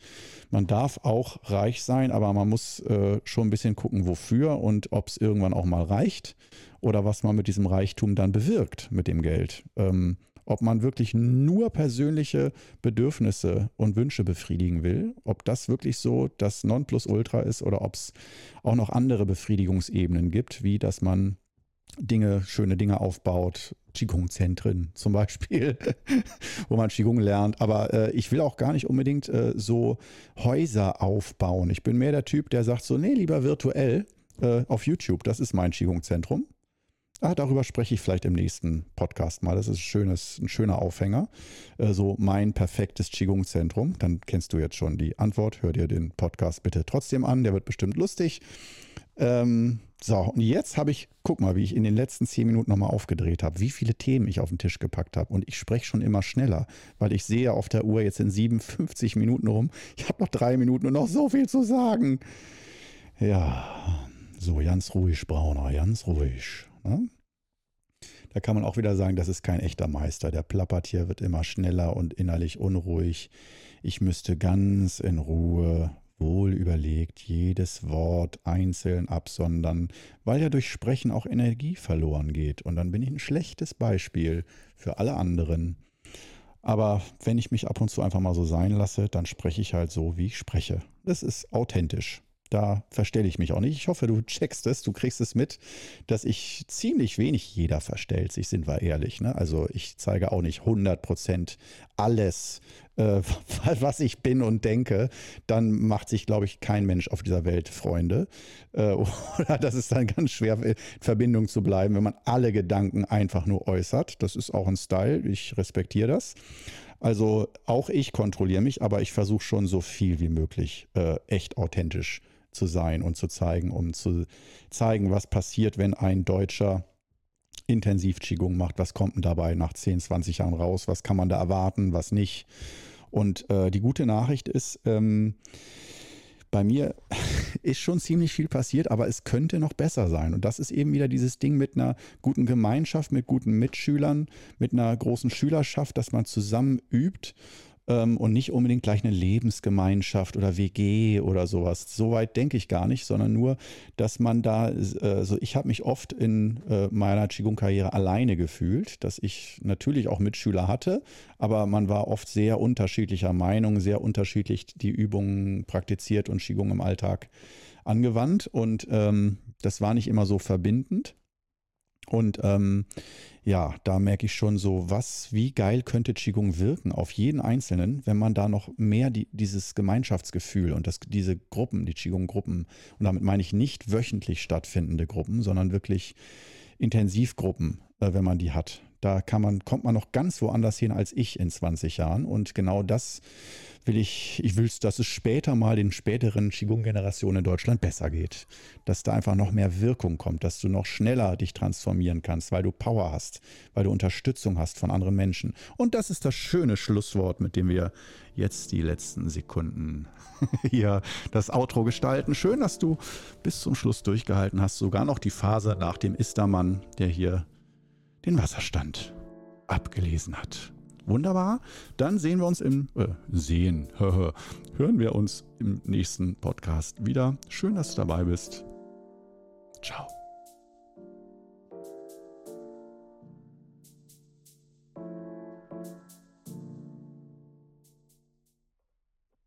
[SPEAKER 1] Man darf auch reich sein, aber man muss äh, schon ein bisschen gucken, wofür und ob es irgendwann auch mal reicht oder was man mit diesem Reichtum dann bewirkt mit dem Geld. Ähm, ob man wirklich nur persönliche Bedürfnisse und Wünsche befriedigen will, ob das wirklich so das Nonplusultra ist oder ob es auch noch andere Befriedigungsebenen gibt, wie dass man Dinge, schöne Dinge aufbaut, Qigong-Zentren zum Beispiel, wo man Qigong lernt. Aber äh, ich will auch gar nicht unbedingt äh, so Häuser aufbauen. Ich bin mehr der Typ, der sagt so, nee, lieber virtuell äh, auf YouTube. Das ist mein Qigong-Zentrum. Ah, darüber spreche ich vielleicht im nächsten Podcast mal. Das ist ein, schönes, ein schöner Aufhänger. Äh, so mein perfektes Qigong-Zentrum. Dann kennst du jetzt schon die Antwort. Hör dir den Podcast bitte trotzdem an. Der wird bestimmt lustig. Ähm, so, und jetzt habe ich, guck mal, wie ich in den letzten zehn Minuten nochmal aufgedreht habe, wie viele Themen ich auf den Tisch gepackt habe. Und ich spreche schon immer schneller, weil ich sehe auf der Uhr jetzt in 57 Minuten rum. Ich habe noch drei Minuten und noch so viel zu sagen. Ja, so ganz ruhig, Brauner, ganz ruhig. Ne? Da kann man auch wieder sagen, das ist kein echter Meister. Der plappert hier, wird immer schneller und innerlich unruhig. Ich müsste ganz in Ruhe wohl überlegt jedes Wort einzeln absondern, weil ja durch Sprechen auch Energie verloren geht. Und dann bin ich ein schlechtes Beispiel für alle anderen. Aber wenn ich mich ab und zu einfach mal so sein lasse, dann spreche ich halt so, wie ich spreche. Das ist authentisch. Da verstelle ich mich auch nicht. Ich hoffe, du checkst es, du kriegst es mit, dass ich ziemlich wenig jeder verstellt sich, sind wir ehrlich. Ne? Also ich zeige auch nicht 100% alles, äh, was ich bin und denke. Dann macht sich, glaube ich, kein Mensch auf dieser Welt Freunde. Äh, oder das ist dann ganz schwer, in Verbindung zu bleiben, wenn man alle Gedanken einfach nur äußert. Das ist auch ein Style, ich respektiere das. Also auch ich kontrolliere mich, aber ich versuche schon so viel wie möglich äh, echt authentisch zu zu sein und zu zeigen, um zu zeigen, was passiert, wenn ein Deutscher intensiv Qigong macht. Was kommt denn dabei nach 10, 20 Jahren raus? Was kann man da erwarten, was nicht? Und äh, die gute Nachricht ist, ähm, bei mir ist schon ziemlich viel passiert, aber es könnte noch besser sein. Und das ist eben wieder dieses Ding mit einer guten Gemeinschaft, mit guten Mitschülern, mit einer großen Schülerschaft, dass man zusammen übt ähm, und nicht unbedingt gleich eine Lebensgemeinschaft oder WG oder sowas. So weit denke ich gar nicht, sondern nur, dass man da, äh, so ich habe mich oft in äh, meiner Qigong-Karriere alleine gefühlt, dass ich natürlich auch Mitschüler hatte, aber man war oft sehr unterschiedlicher Meinung, sehr unterschiedlich die Übungen praktiziert und Qigong im Alltag angewandt und ähm, das war nicht immer so verbindend. Und ähm, ja, da merke ich schon so, was, wie geil könnte Qigong wirken auf jeden Einzelnen, wenn man da noch mehr die, dieses Gemeinschaftsgefühl und das, diese Gruppen, die Qigong-Gruppen, und damit meine ich nicht wöchentlich stattfindende Gruppen, sondern wirklich Intensivgruppen, äh, wenn man die hat, Da kann man, kommt man noch ganz woanders hin als ich in 20 Jahren. Und genau das will ich, ich will, dass es später mal den späteren Qigong-Generationen in Deutschland besser geht. Dass da einfach noch mehr Wirkung kommt, dass du noch schneller dich transformieren kannst, weil du Power hast, weil du Unterstützung hast von anderen Menschen. Und das ist das schöne Schlusswort, mit dem wir jetzt die letzten Sekunden hier das Outro gestalten. Schön, dass du bis zum Schluss durchgehalten hast. Sogar noch die Phase nach dem Istermann, der hier den Wasserstand abgelesen hat. Wunderbar. Dann sehen wir uns im äh, Sehen. Hören wir uns im nächsten Podcast wieder. Schön, dass du dabei bist. Ciao.